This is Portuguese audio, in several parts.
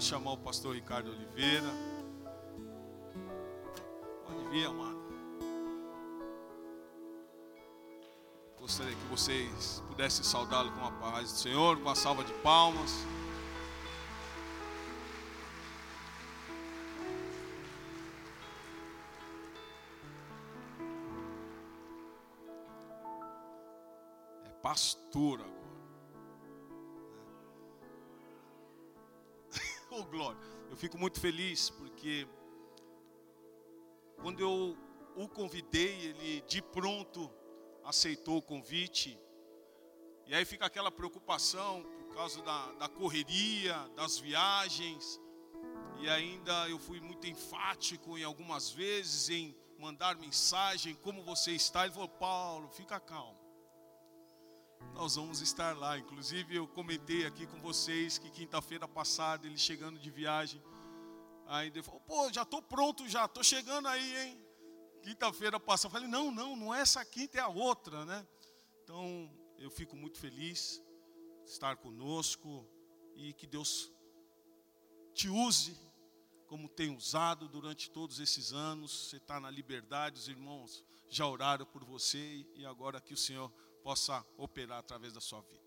Quero chamar o pastor Ricardo Oliveira. Pode vir, amado. Gostaria que vocês pudessem saudá-lo com a paz do Senhor, com a salva de palmas. É pastor agora. Fico muito feliz porque quando eu o convidei, ele de pronto aceitou o convite. E aí fica aquela preocupação por causa da, da correria, das viagens. E ainda eu fui muito enfático em algumas vezes em mandar mensagem, como você está? Ele falou, Paulo, fica calmo. Nós vamos estar lá. Inclusive, eu comentei aqui com vocês que quinta-feira passada, ele chegando de viagem, ainda ele falou: pô, já estou pronto, já estou chegando aí, hein? Quinta-feira passada, eu falei: não, não, não é essa quinta, é a outra, né? Então, eu fico muito feliz de estar conosco e que Deus te use como tem usado durante todos esses anos. Você está na liberdade, os irmãos já oraram por você e agora que o Senhor possa operar através da sua vida.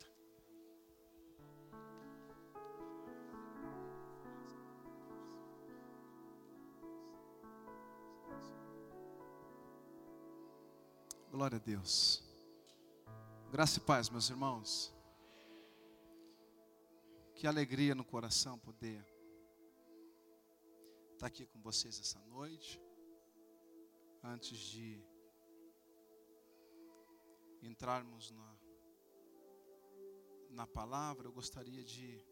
Glória a Deus. Graça e paz, meus irmãos. Que alegria no coração poder estar aqui com vocês essa noite. Antes de entrarmos na, na palavra, eu gostaria de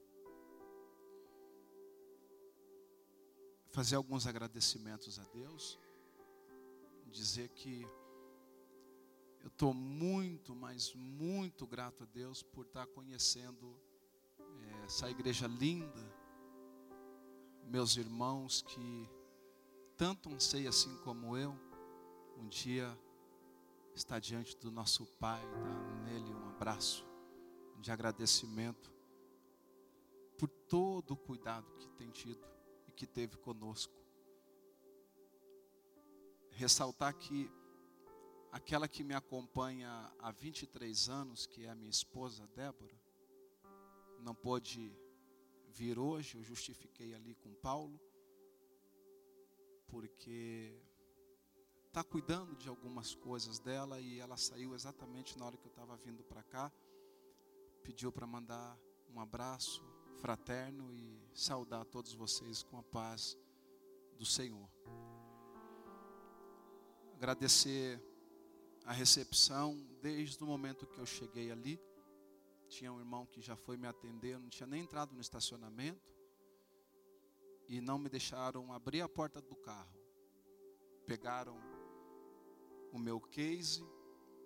fazer alguns agradecimentos a Deus, dizer que eu estou muito, mas muito grato a Deus por estar conhecendo é, essa igreja linda, meus irmãos que tanto anseiam assim como eu, um dia está diante do nosso Pai, dar nele um abraço de agradecimento por todo o cuidado que tem tido e que teve conosco. Ressaltar que aquela que me acompanha há 23 anos, que é a minha esposa Débora, não pôde vir hoje, eu justifiquei ali com Paulo, porque está cuidando de algumas coisas dela e ela saiu exatamente na hora que eu estava vindo para cá. Pediu para mandar um abraço fraterno e saudar todos vocês com a paz do Senhor. Agradecer a recepção desde o momento que eu cheguei ali. Tinha um irmão que já foi me atender, não tinha nem entrado no estacionamento e não me deixaram abrir a porta do carro. Pegaram o meu case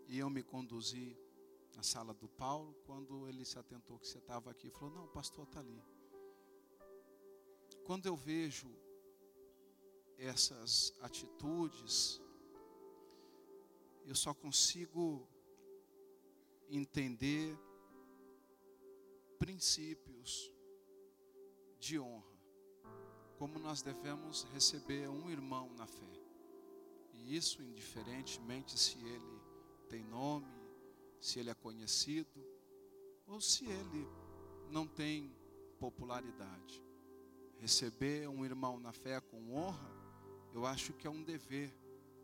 e eu me conduzi na sala do Paulo. Quando ele se atentou que você estava aqui, falou: Não, o pastor está ali. Quando eu vejo essas atitudes, eu só consigo entender princípios de honra, como nós devemos receber um irmão na fé. Isso indiferentemente se ele tem nome, se ele é conhecido ou se ele não tem popularidade. Receber um irmão na fé com honra, eu acho que é um dever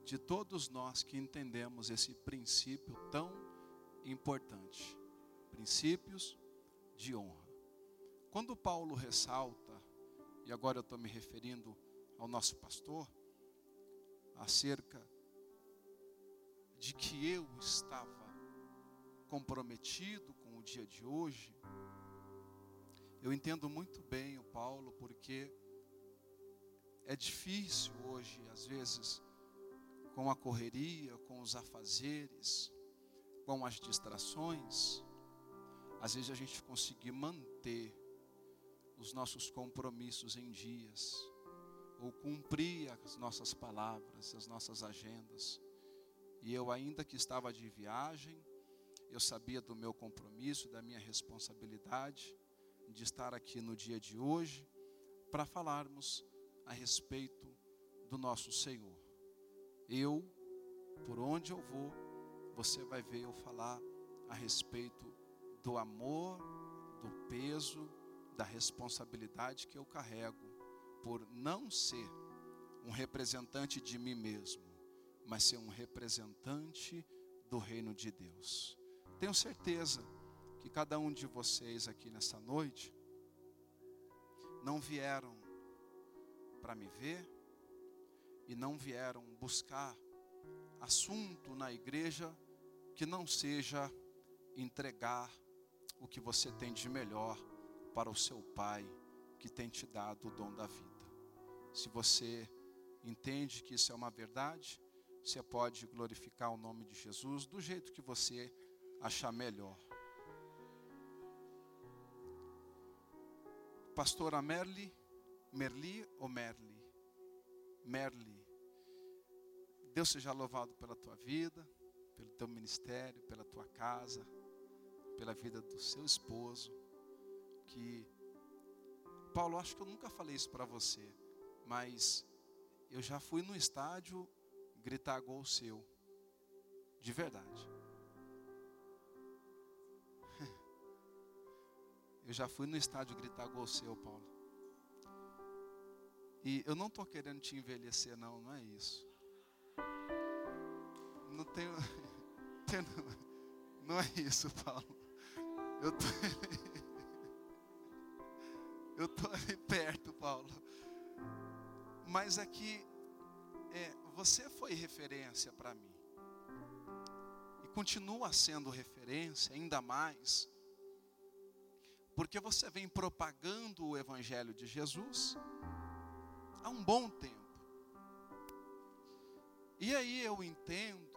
de todos nós que entendemos esse princípio tão importante. Princípios de honra. Quando Paulo ressalta, e agora eu estou me referindo ao nosso pastor, acerca de que eu estava comprometido com o dia de hoje, eu entendo muito bem o Paulo, porque é difícil hoje, às vezes, com a correria, com os afazeres, com as distrações, às vezes a gente conseguir manter os nossos compromissos em dias ou cumprir as nossas palavras, as nossas agendas. E eu, ainda que estava de viagem, eu sabia do meu compromisso, da minha responsabilidade de estar aqui no dia de hoje, para falarmos a respeito do nosso Senhor. Eu, por onde eu vou, você vai ver eu falar a respeito do amor, do peso, da responsabilidade que eu carrego por não ser um representante de mim mesmo, mas ser um representante do reino de Deus. Tenho certeza que cada um de vocês aqui nessa noite não vieram para me ver e não vieram buscar assunto na igreja que não seja entregar o que você tem de melhor para o seu Pai que tem te dado o dom da vida. Se você entende que isso é uma verdade, você pode glorificar o nome de Jesus do jeito que você achar melhor. Pastora Merli, Merli ou Merli? Merli. Deus seja louvado pela tua vida, pelo teu ministério, pela tua casa, pela vida do seu esposo. Que Paulo, acho que eu nunca falei isso para você, mas eu já fui no estádio gritar gol seu, de verdade. Eu já fui no estádio gritar gol seu, Paulo. E eu não estou querendo te envelhecer, não, não é isso. Não tenho. Não é isso, Paulo. Eu tô, eu tô ali perto, Paulo. Mas aqui, é, você foi referência para mim. E continua sendo referência, ainda mais, porque você vem propagando o Evangelho de Jesus há um bom tempo. E aí eu entendo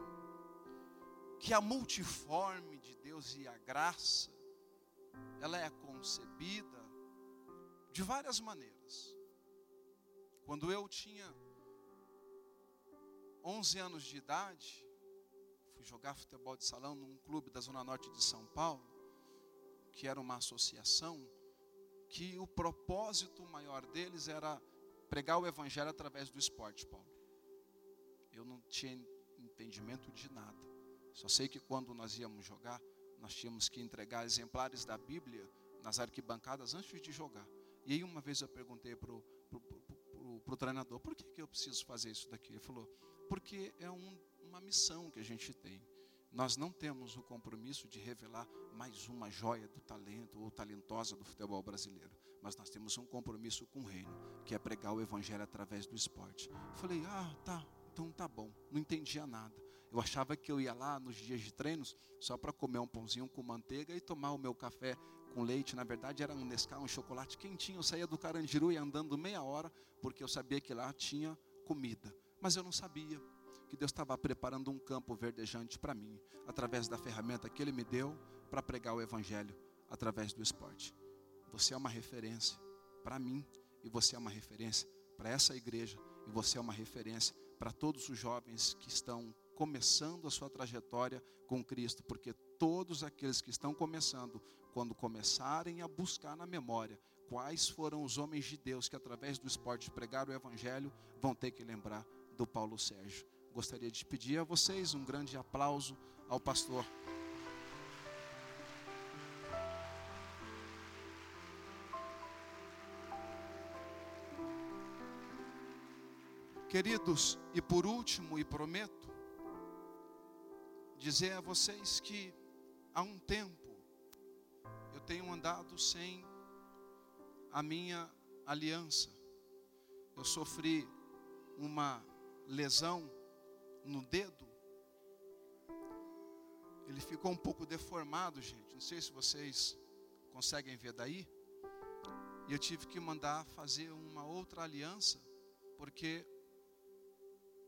que a multiforme de Deus e a graça, ela é concebida de várias maneiras. Quando eu tinha 11 anos de idade, fui jogar futebol de salão num clube da Zona Norte de São Paulo, que era uma associação, que o propósito maior deles era pregar o evangelho através do esporte, Paulo. Eu não tinha entendimento de nada. Só sei que quando nós íamos jogar, nós tínhamos que entregar exemplares da Bíblia nas arquibancadas antes de jogar. E aí uma vez eu perguntei para o treinador, por que, que eu preciso fazer isso daqui? Ele falou, porque é um, uma missão que a gente tem. Nós não temos o compromisso de revelar mais uma joia do talento ou talentosa do futebol brasileiro, mas nós temos um compromisso com o reino, que é pregar o evangelho através do esporte. Falei, ah, tá, então tá bom. Não entendia nada. Eu achava que eu ia lá nos dias de treinos só para comer um pãozinho com manteiga e tomar o meu café com leite. Na verdade, era um Nescau, um chocolate quentinho. Eu saía do Carandiru e andando meia hora, porque eu sabia que lá tinha comida. Mas eu não sabia que Deus estava preparando um campo verdejante para mim, através da ferramenta que Ele me deu para pregar o Evangelho através do esporte. Você é uma referência para mim e você é uma referência para essa igreja e você é uma referência para todos os jovens que estão começando a sua trajetória com Cristo, porque todos aqueles que estão começando, quando começarem a buscar na memória quais foram os homens de Deus que através do esporte pregaram o evangelho, vão ter que lembrar do Paulo Sérgio gostaria de pedir a vocês um grande aplauso ao pastor. Queridos, e por último, e prometo, dizer a vocês que há um tempo tenho andado sem a minha aliança. Eu sofri uma lesão no dedo, ele ficou um pouco deformado, gente. Não sei se vocês conseguem ver daí. E eu tive que mandar fazer uma outra aliança, porque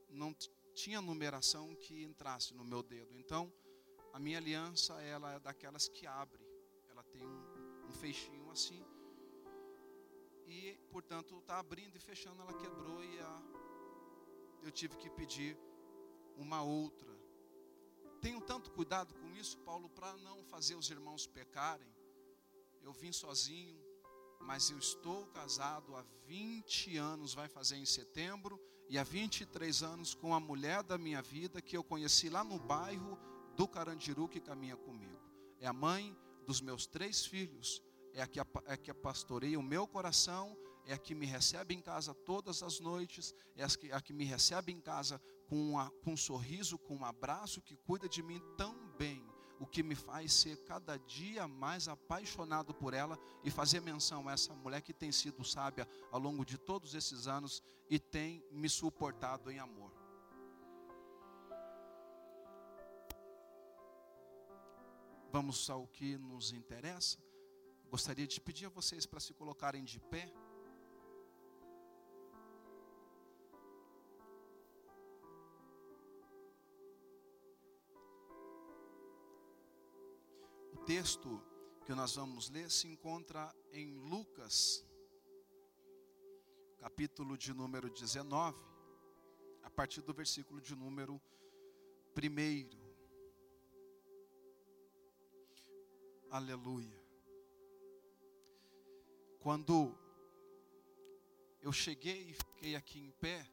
não tinha numeração que entrasse no meu dedo. Então, a minha aliança, ela é daquelas que abre. Tem um, um fechinho assim. E, portanto, está abrindo e fechando, ela quebrou e a, eu tive que pedir uma outra. Tenho tanto cuidado com isso, Paulo, para não fazer os irmãos pecarem. Eu vim sozinho, mas eu estou casado há 20 anos, vai fazer em setembro, e há 23 anos com a mulher da minha vida que eu conheci lá no bairro do Carandiru que caminha comigo. É a mãe dos meus três filhos, é a que, é que pastoreia o meu coração, é a que me recebe em casa todas as noites, é a que, a que me recebe em casa com, uma, com um sorriso, com um abraço, que cuida de mim tão bem o que me faz ser cada dia mais apaixonado por ela e fazer menção a essa mulher que tem sido sábia ao longo de todos esses anos e tem me suportado em amor. Vamos ao que nos interessa. Gostaria de pedir a vocês para se colocarem de pé. texto que nós vamos ler se encontra em Lucas, capítulo de número 19, a partir do versículo de número 1. Aleluia. Quando eu cheguei e fiquei aqui em pé,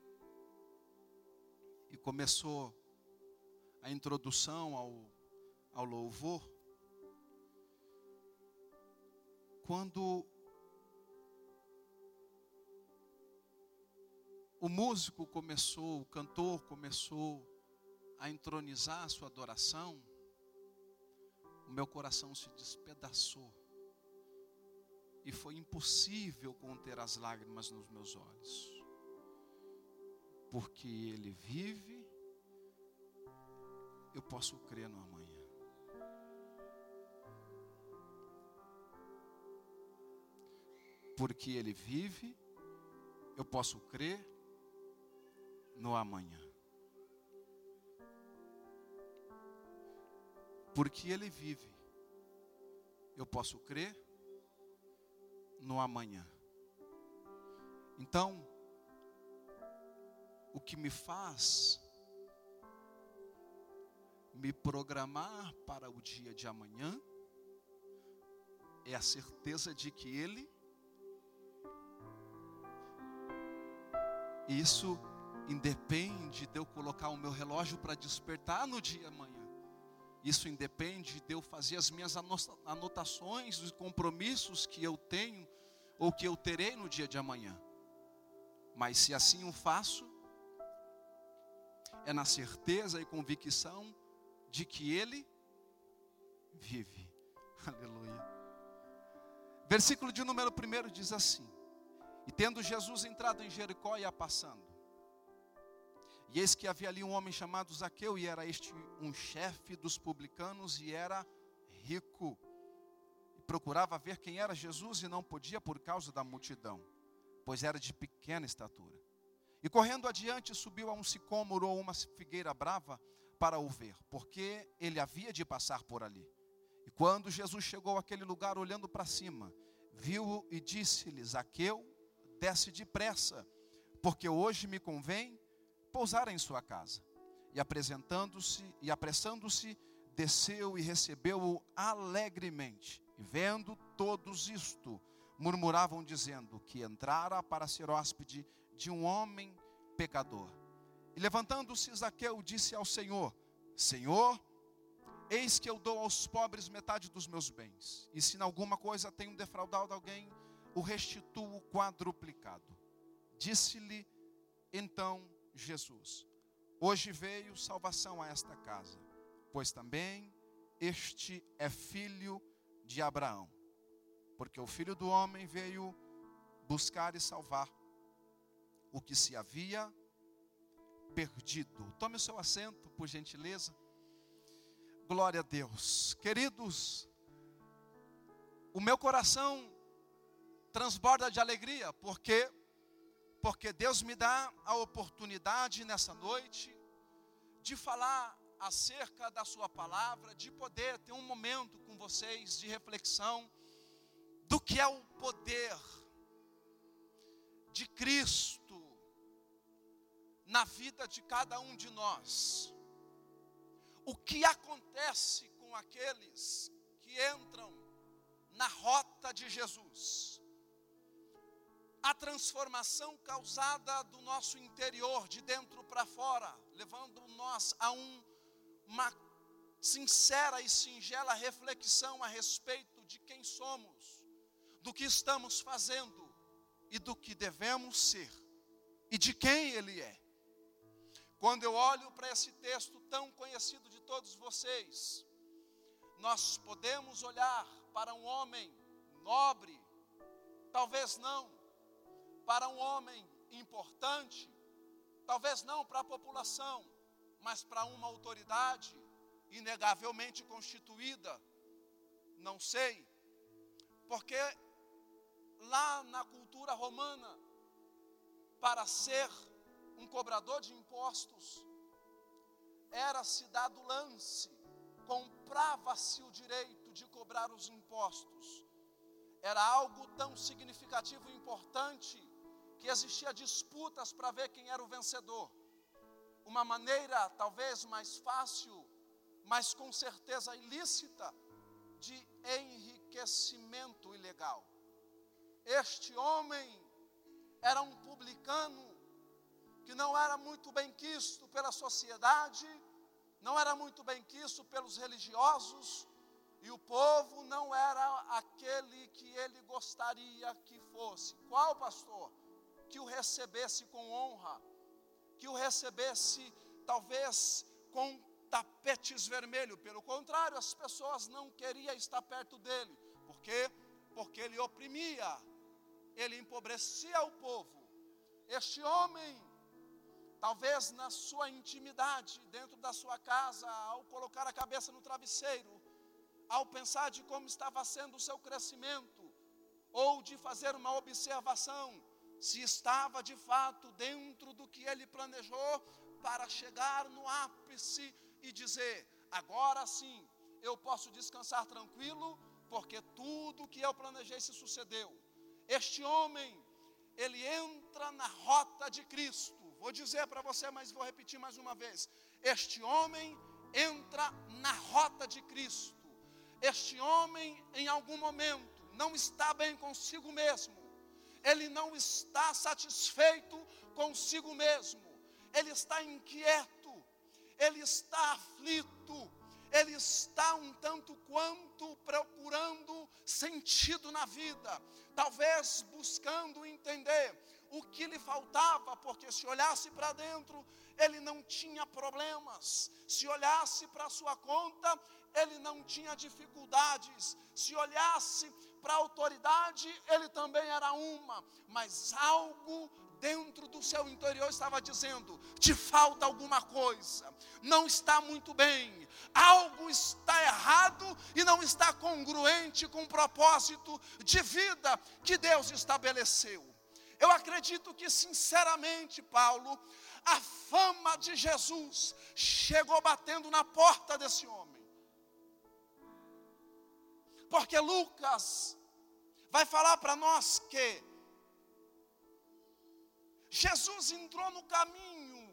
e começou a introdução ao, ao louvor, quando o músico começou, o cantor começou a entronizar a sua adoração, o meu coração se despedaçou. E foi impossível conter as lágrimas nos meus olhos. Porque Ele vive, eu posso crer no amanhã. porque Ele vive, eu posso crer no amanhã. Porque Ele vive, eu posso crer no amanhã. Então, o que me faz me programar para o dia de amanhã é a certeza de que Ele Isso independe de eu colocar o meu relógio para despertar no dia amanhã. Isso independe de eu fazer as minhas anotações dos compromissos que eu tenho ou que eu terei no dia de amanhã. Mas se assim o faço, é na certeza e convicção de que Ele vive. Aleluia. Versículo de número 1 diz assim: e tendo Jesus entrado em Jericó, ia passando. E eis que havia ali um homem chamado Zaqueu, e era este um chefe dos publicanos, e era rico. E procurava ver quem era Jesus, e não podia por causa da multidão, pois era de pequena estatura. E correndo adiante, subiu a um sicômoro ou uma figueira brava para o ver, porque ele havia de passar por ali. E quando Jesus chegou àquele lugar, olhando para cima, viu-o e disse-lhe: Zaqueu, desce depressa, porque hoje me convém pousar em sua casa. E apresentando-se e apressando-se, desceu e recebeu-o alegremente. E vendo todos isto, murmuravam dizendo que entrara para ser hóspede de um homem pecador. E levantando-se Zaqueu disse ao Senhor: Senhor, eis que eu dou aos pobres metade dos meus bens. E se em alguma coisa tenho defraudado alguém, o restituo quadruplicado. Disse-lhe então Jesus: Hoje veio salvação a esta casa, pois também este é filho de Abraão. Porque o filho do homem veio buscar e salvar o que se havia perdido. Tome o seu assento, por gentileza. Glória a Deus. Queridos, o meu coração transborda de alegria, porque porque Deus me dá a oportunidade nessa noite de falar acerca da sua palavra, de poder ter um momento com vocês de reflexão do que é o poder de Cristo na vida de cada um de nós. O que acontece com aqueles que entram na rota de Jesus? A transformação causada do nosso interior, de dentro para fora, levando nós a um, uma sincera e singela reflexão a respeito de quem somos, do que estamos fazendo e do que devemos ser e de quem Ele é. Quando eu olho para esse texto tão conhecido de todos vocês, nós podemos olhar para um homem nobre, talvez não, para um homem importante, talvez não para a população, mas para uma autoridade inegavelmente constituída, não sei, porque lá na cultura romana, para ser um cobrador de impostos, era-se dado lance, comprava-se o direito de cobrar os impostos. Era algo tão significativo e importante que existia disputas para ver quem era o vencedor. Uma maneira talvez mais fácil, mas com certeza ilícita, de enriquecimento ilegal. Este homem era um publicano que não era muito bem quisto pela sociedade, não era muito bem quisto pelos religiosos, e o povo não era aquele que ele gostaria que fosse. Qual pastor? Que o recebesse com honra, que o recebesse talvez com tapetes vermelhos. Pelo contrário, as pessoas não queriam estar perto dele. Por quê? Porque ele oprimia, ele empobrecia o povo. Este homem, talvez na sua intimidade, dentro da sua casa, ao colocar a cabeça no travesseiro, ao pensar de como estava sendo o seu crescimento, ou de fazer uma observação, se estava de fato dentro do que ele planejou para chegar no ápice e dizer: agora sim, eu posso descansar tranquilo, porque tudo que eu planejei se sucedeu. Este homem, ele entra na rota de Cristo. Vou dizer para você, mas vou repetir mais uma vez. Este homem entra na rota de Cristo. Este homem, em algum momento, não está bem consigo mesmo. Ele não está satisfeito consigo mesmo. Ele está inquieto. Ele está aflito ele está um tanto quanto procurando sentido na vida, talvez buscando entender o que lhe faltava, porque se olhasse para dentro, ele não tinha problemas, se olhasse para sua conta, ele não tinha dificuldades, se olhasse para a autoridade, ele também era uma, mas algo dentro do seu interior estava dizendo: te falta alguma coisa, não está muito bem, algo está errado e não está congruente com o propósito de vida que Deus estabeleceu. Eu acredito que, sinceramente, Paulo, a fama de Jesus chegou batendo na porta desse homem. Porque Lucas vai falar para nós que Jesus entrou no caminho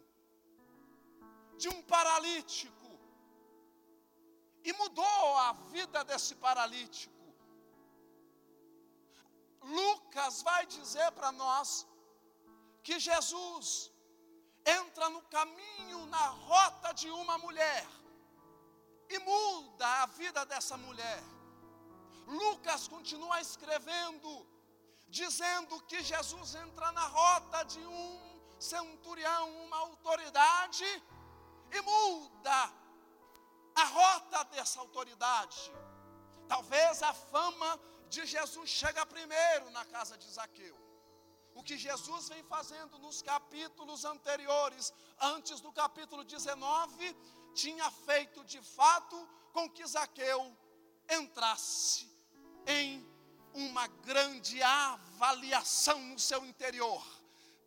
de um paralítico e mudou a vida desse paralítico. Lucas vai dizer para nós que Jesus entra no caminho, na rota de uma mulher e muda a vida dessa mulher. Lucas continua escrevendo dizendo que Jesus entra na rota de um centurião, uma autoridade, e muda a rota dessa autoridade. Talvez a fama de Jesus chega primeiro na casa de Zaqueu. O que Jesus vem fazendo nos capítulos anteriores, antes do capítulo 19, tinha feito de fato com que Zaqueu entrasse em uma grande avaliação no seu interior,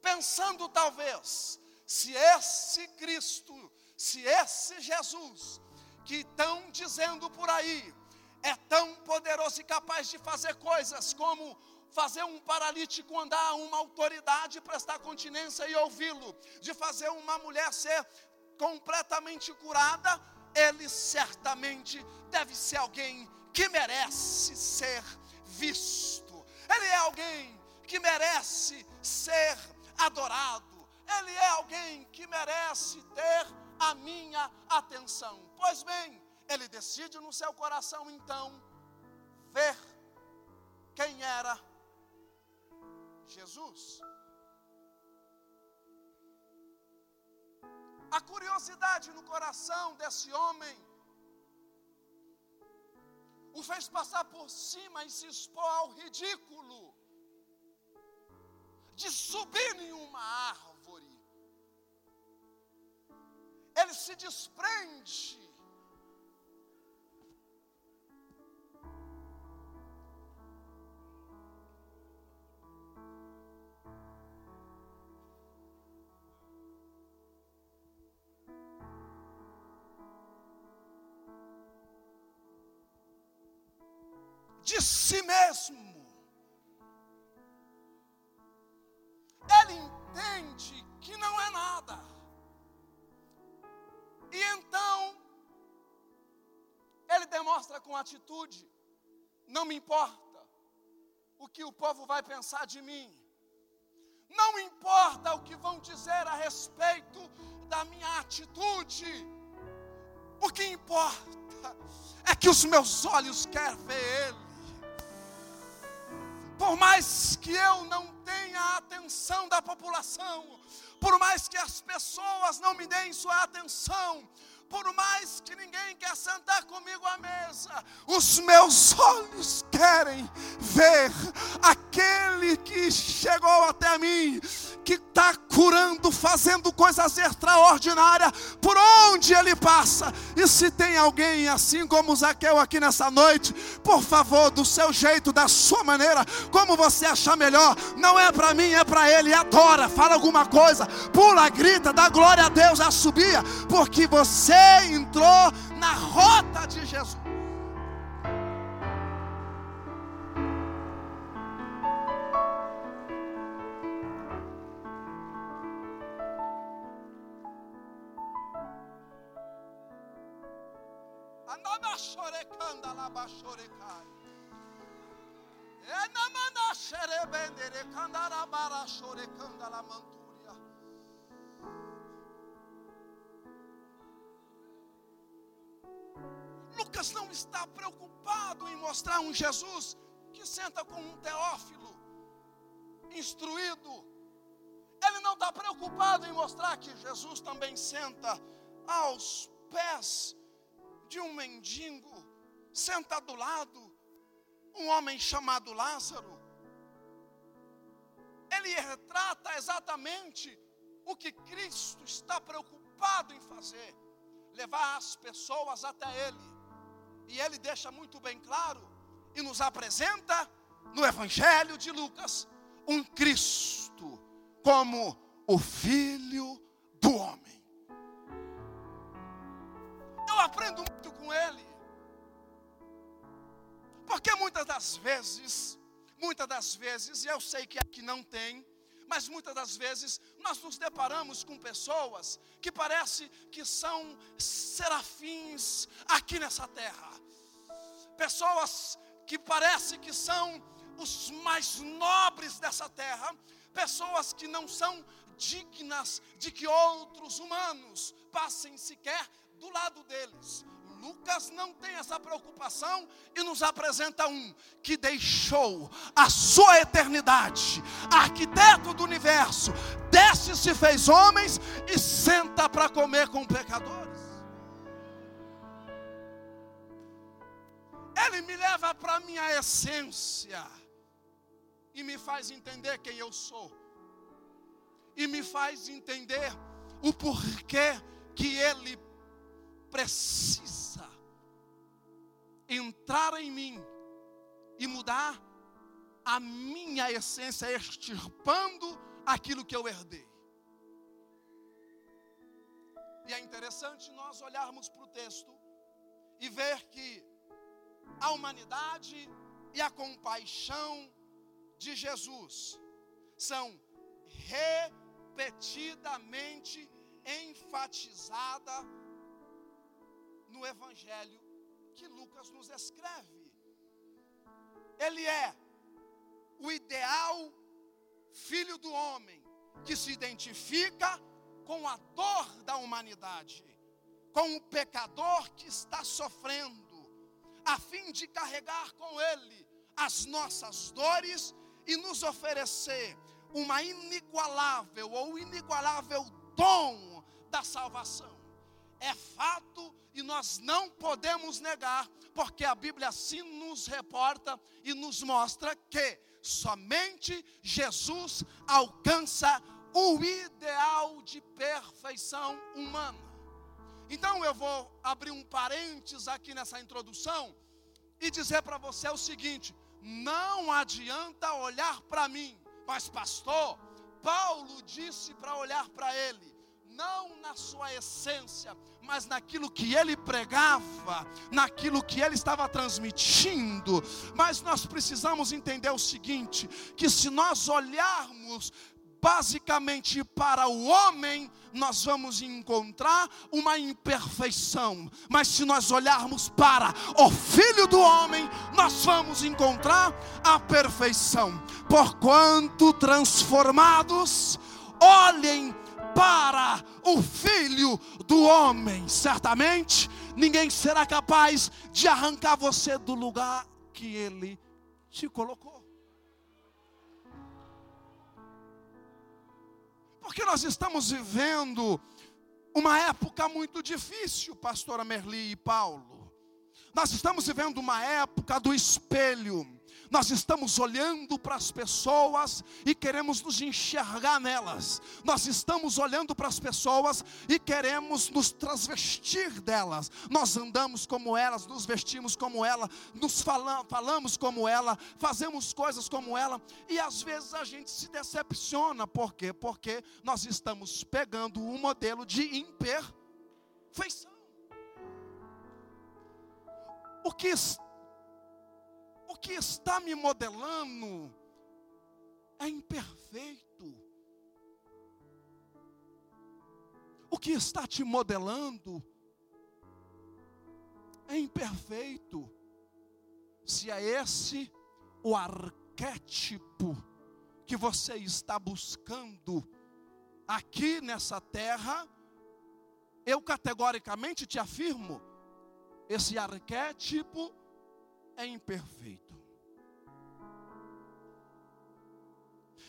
pensando talvez, se esse Cristo, se esse Jesus, que estão dizendo por aí, é tão poderoso e capaz de fazer coisas como fazer um paralítico andar uma autoridade, prestar continência e ouvi-lo, de fazer uma mulher ser completamente curada, ele certamente deve ser alguém que merece ser visto. Ele é alguém que merece ser adorado. Ele é alguém que merece ter a minha atenção. Pois bem, ele decide no seu coração então ver quem era Jesus. A curiosidade no coração desse homem o fez passar por cima e se expor ao ridículo de subir em uma árvore. Ele se desprende de si mesmo. Ele entende que não é nada. E então, ele demonstra com atitude: não me importa o que o povo vai pensar de mim, não importa o que vão dizer a respeito da minha atitude, o que importa é que os meus olhos querem ver Ele. Por mais que eu não tenha a atenção da população, por mais que as pessoas não me deem sua atenção, por mais que ninguém quer sentar comigo à mesa, os meus olhos querem ver aquele que chegou até mim, que está curando, fazendo coisas extraordinárias por onde ele passa. E se tem alguém assim como Zaqueu aqui nessa noite, por favor, do seu jeito, da sua maneira, como você achar melhor, não é para mim, é para ele. Adora, fala alguma coisa, pula, grita, dá glória a Deus, a porque você entrou na rota de Jesus. Lucas não está preocupado em mostrar um Jesus que senta com um teófilo instruído. Ele não está preocupado em mostrar que Jesus também senta aos pés de um mendigo, senta do lado, um homem chamado Lázaro. Ele retrata exatamente o que Cristo está preocupado em fazer: levar as pessoas até Ele. E ele deixa muito bem claro e nos apresenta no Evangelho de Lucas um Cristo como o Filho do Homem. Aprendo muito com ele. Porque muitas das vezes, muitas das vezes, e eu sei que aqui não tem, mas muitas das vezes nós nos deparamos com pessoas que parece que são serafins aqui nessa terra. Pessoas que parece que são os mais nobres dessa terra, pessoas que não são dignas de que outros humanos passem sequer do lado deles. Lucas não tem essa preocupação e nos apresenta um que deixou a sua eternidade, arquiteto do universo, desce se fez homens e senta para comer com pecadores. Ele me leva para a minha essência e me faz entender quem eu sou, e me faz entender o porquê que Ele precisa entrar em mim e mudar a minha essência, extirpando aquilo que eu herdei. E é interessante nós olharmos para o texto e ver que a humanidade e a compaixão de Jesus são repetidamente enfatizadas no Evangelho que Lucas nos escreve. Ele é o ideal filho do homem que se identifica com a dor da humanidade, com o pecador que está sofrendo, a fim de carregar com ele as nossas dores e nos oferecer uma inigualável ou inigualável dom da salvação. É fato e nós não podemos negar, porque a Bíblia assim nos reporta e nos mostra que somente Jesus alcança o ideal de perfeição humana. Então eu vou abrir um parênteses aqui nessa introdução e dizer para você o seguinte: não adianta olhar para mim, mas pastor, Paulo disse para olhar para ele, não na sua essência, mas naquilo que ele pregava, naquilo que ele estava transmitindo. Mas nós precisamos entender o seguinte: que se nós olharmos basicamente para o homem, nós vamos encontrar uma imperfeição, mas se nós olharmos para o Filho do homem, nós vamos encontrar a perfeição. Porquanto transformados, olhem para o Filho do homem, certamente ninguém será capaz de arrancar você do lugar que ele te colocou. Porque nós estamos vivendo uma época muito difícil, pastora Merli e Paulo. Nós estamos vivendo uma época do espelho. Nós estamos olhando para as pessoas e queremos nos enxergar nelas. Nós estamos olhando para as pessoas e queremos nos transvestir delas. Nós andamos como elas, nos vestimos como ela, nos fala, falamos como ela, fazemos coisas como ela, e às vezes a gente se decepciona. Por quê? Porque nós estamos pegando um modelo de imperfeição. O que o que está me modelando é imperfeito. O que está te modelando é imperfeito. Se é esse o arquétipo que você está buscando aqui nessa terra, eu categoricamente te afirmo, esse arquétipo é imperfeito.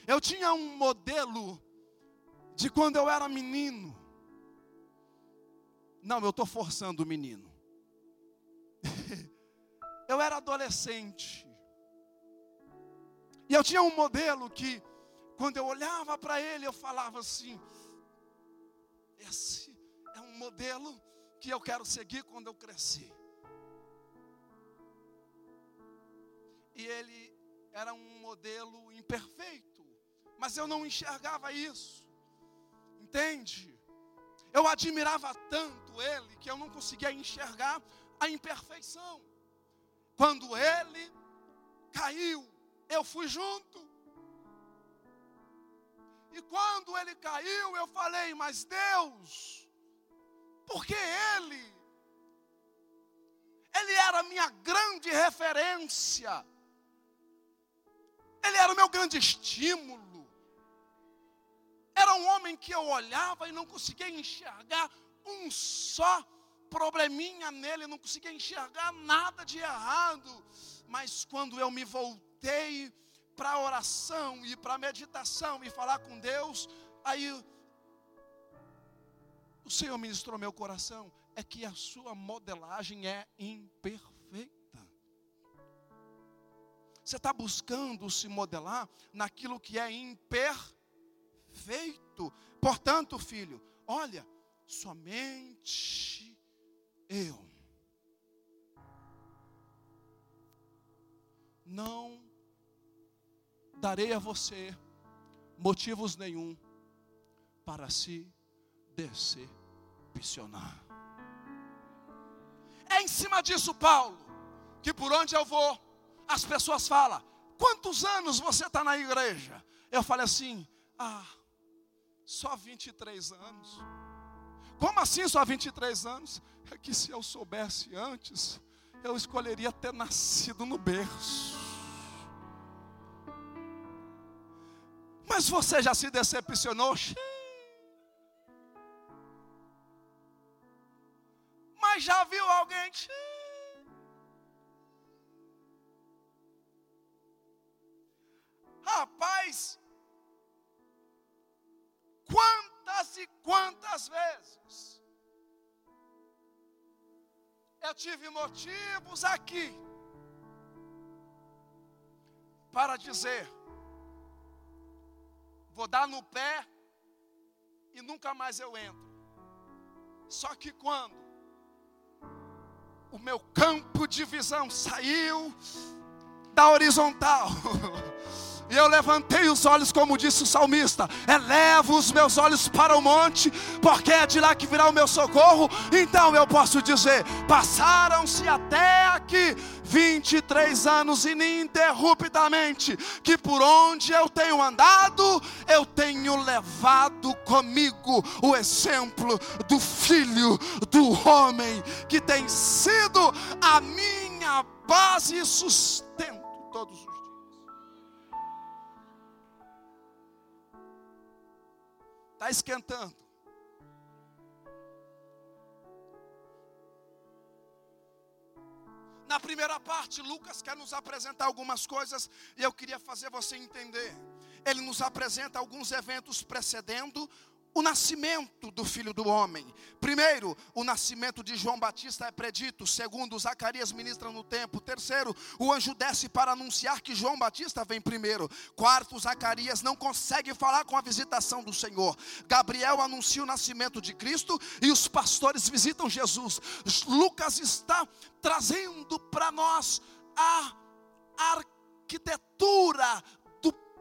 Eu tinha um modelo de quando eu era menino. Não, eu estou forçando o menino. eu era adolescente. E eu tinha um modelo que, quando eu olhava para ele, eu falava assim: esse é um modelo que eu quero seguir quando eu crescer. e ele era um modelo imperfeito, mas eu não enxergava isso, entende? Eu admirava tanto ele que eu não conseguia enxergar a imperfeição. Quando ele caiu, eu fui junto. E quando ele caiu, eu falei, mas Deus, porque ele? Ele era minha grande referência. Ele era o meu grande estímulo. Era um homem que eu olhava e não conseguia enxergar um só probleminha nele, não conseguia enxergar nada de errado. Mas quando eu me voltei para a oração e para a meditação e falar com Deus, aí o Senhor ministrou meu coração, é que a sua modelagem é imperfeita. Você está buscando se modelar naquilo que é imperfeito. Portanto, filho, olha, somente eu. Não darei a você motivos nenhum para se decepcionar. É em cima disso, Paulo, que por onde eu vou, as pessoas falam: quantos anos você está na igreja? Eu falei assim: ah, só 23 anos. Como assim só 23 anos? É que se eu soubesse antes, eu escolheria ter nascido no berço. Mas você já se decepcionou? Mas já viu alguém? Rapaz, quantas e quantas vezes eu tive motivos aqui para dizer: vou dar no pé e nunca mais eu entro. Só que quando o meu campo de visão saiu da horizontal, E eu levantei os olhos, como disse o salmista: elevo os meus olhos para o monte, porque é de lá que virá o meu socorro. Então eu posso dizer: passaram-se até aqui 23 anos ininterruptamente, que por onde eu tenho andado, eu tenho levado comigo o exemplo do filho do homem, que tem sido a minha base e sustento todos os Está esquentando. Na primeira parte, Lucas quer nos apresentar algumas coisas e eu queria fazer você entender. Ele nos apresenta alguns eventos precedendo o nascimento do filho do homem. Primeiro, o nascimento de João Batista é predito. Segundo, Zacarias ministra no templo. Terceiro, o anjo desce para anunciar que João Batista vem primeiro. Quarto, Zacarias não consegue falar com a visitação do Senhor. Gabriel anuncia o nascimento de Cristo e os pastores visitam Jesus. Lucas está trazendo para nós a arquitetura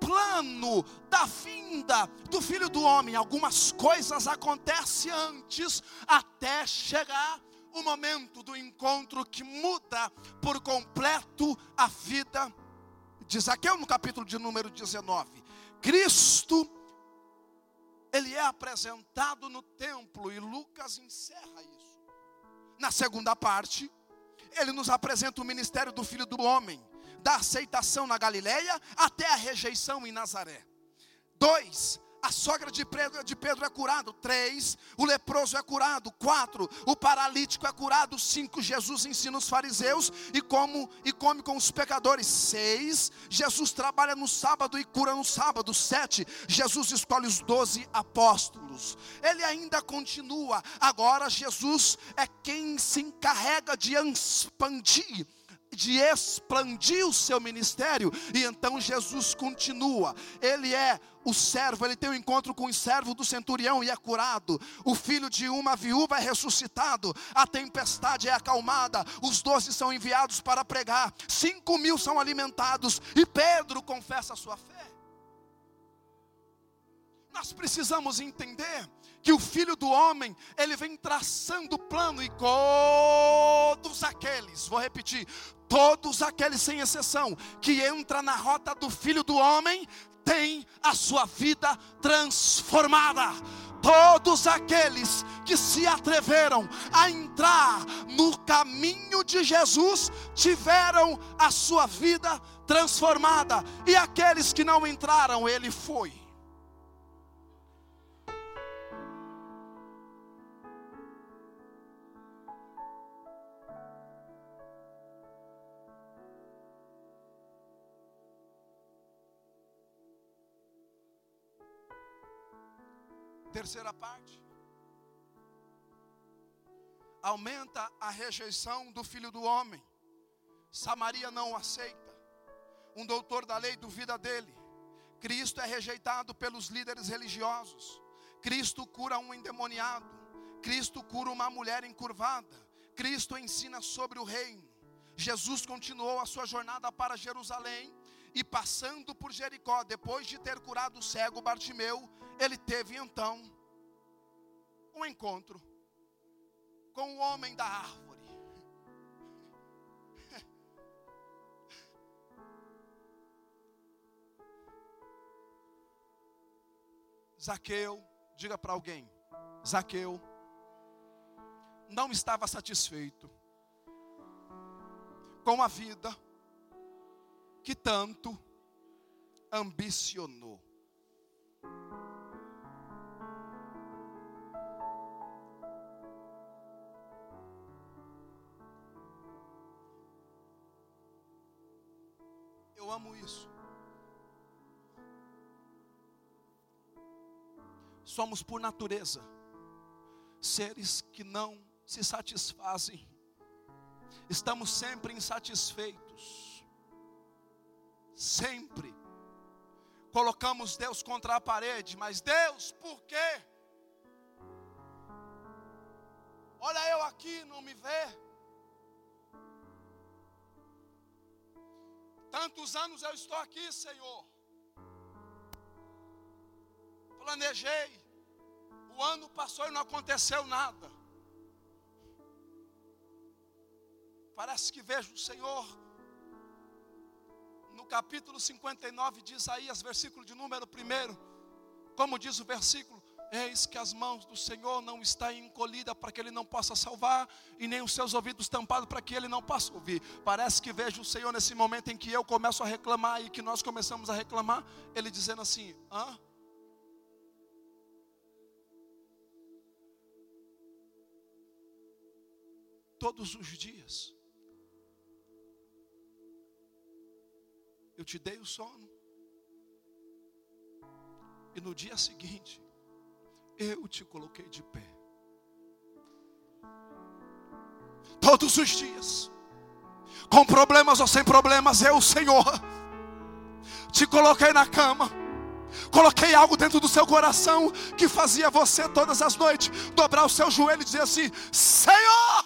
plano da vinda do filho do homem, algumas coisas acontecem antes até chegar o momento do encontro que muda por completo a vida de Zaqueu no capítulo de número 19. Cristo ele é apresentado no templo e Lucas encerra isso. Na segunda parte, ele nos apresenta o ministério do filho do homem da aceitação na Galileia até a rejeição em Nazaré. Dois, a sogra de Pedro, de Pedro é curado. Três, o leproso é curado. Quatro, o paralítico é curado. Cinco, Jesus ensina os fariseus e como e come com os pecadores. Seis, Jesus trabalha no sábado e cura no sábado. Sete, Jesus escolhe os doze apóstolos. Ele ainda continua. Agora Jesus é quem se encarrega de expandir de expandir o seu ministério, e então Jesus continua. Ele é o servo, ele tem um encontro com o servo do centurião e é curado. O filho de uma viúva é ressuscitado. A tempestade é acalmada. Os doze são enviados para pregar. Cinco mil são alimentados. E Pedro confessa a sua fé. Nós precisamos entender que o filho do homem, ele vem traçando plano e todos aqueles, vou repetir, todos aqueles sem exceção que entra na rota do filho do homem tem a sua vida transformada. Todos aqueles que se atreveram a entrar no caminho de Jesus tiveram a sua vida transformada, e aqueles que não entraram, ele foi. Terceira parte. Aumenta a rejeição do filho do homem. Samaria não o aceita. Um doutor da lei duvida dele. Cristo é rejeitado pelos líderes religiosos. Cristo cura um endemoniado. Cristo cura uma mulher encurvada. Cristo ensina sobre o reino. Jesus continuou a sua jornada para Jerusalém e passando por Jericó, depois de ter curado o cego Bartimeu, ele teve então um encontro com o homem da árvore. Zaqueu, diga para alguém, Zaqueu não estava satisfeito com a vida que tanto ambicionou. Amo isso. Somos por natureza seres que não se satisfazem. Estamos sempre insatisfeitos. Sempre. Colocamos Deus contra a parede, mas Deus, por quê? Olha eu aqui, não me vê. Tantos anos eu estou aqui, Senhor. Planejei. O ano passou e não aconteceu nada. Parece que vejo o Senhor no capítulo 59 de Isaías, versículo de número 1. Como diz o versículo: Eis que as mãos do Senhor não estão encolhidas para que ele não possa salvar, e nem os seus ouvidos tampados para que ele não possa ouvir. Parece que vejo o Senhor nesse momento em que eu começo a reclamar e que nós começamos a reclamar, ele dizendo assim: hã? todos os dias. Eu te dei o sono. E no dia seguinte, eu te coloquei de pé. Todos os dias, com problemas ou sem problemas, eu, Senhor, te coloquei na cama. Coloquei algo dentro do seu coração que fazia você todas as noites dobrar o seu joelho e dizer assim: Senhor,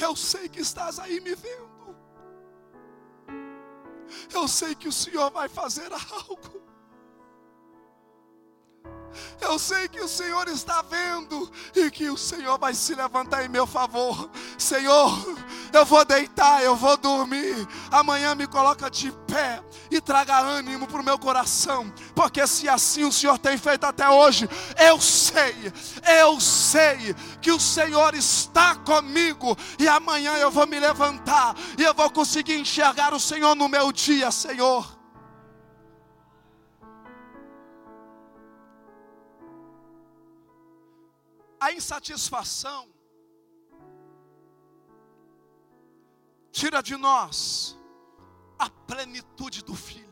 eu sei que estás aí me vendo. Eu sei que o Senhor vai fazer algo. Eu sei que o Senhor está vendo e que o Senhor vai se levantar em meu favor. Senhor, eu vou deitar, eu vou dormir. Amanhã me coloca de pé e traga ânimo para o meu coração, porque se assim o Senhor tem feito até hoje, eu sei, eu sei que o Senhor está comigo e amanhã eu vou me levantar e eu vou conseguir enxergar o Senhor no meu dia, Senhor. A insatisfação tira de nós a plenitude do Filho.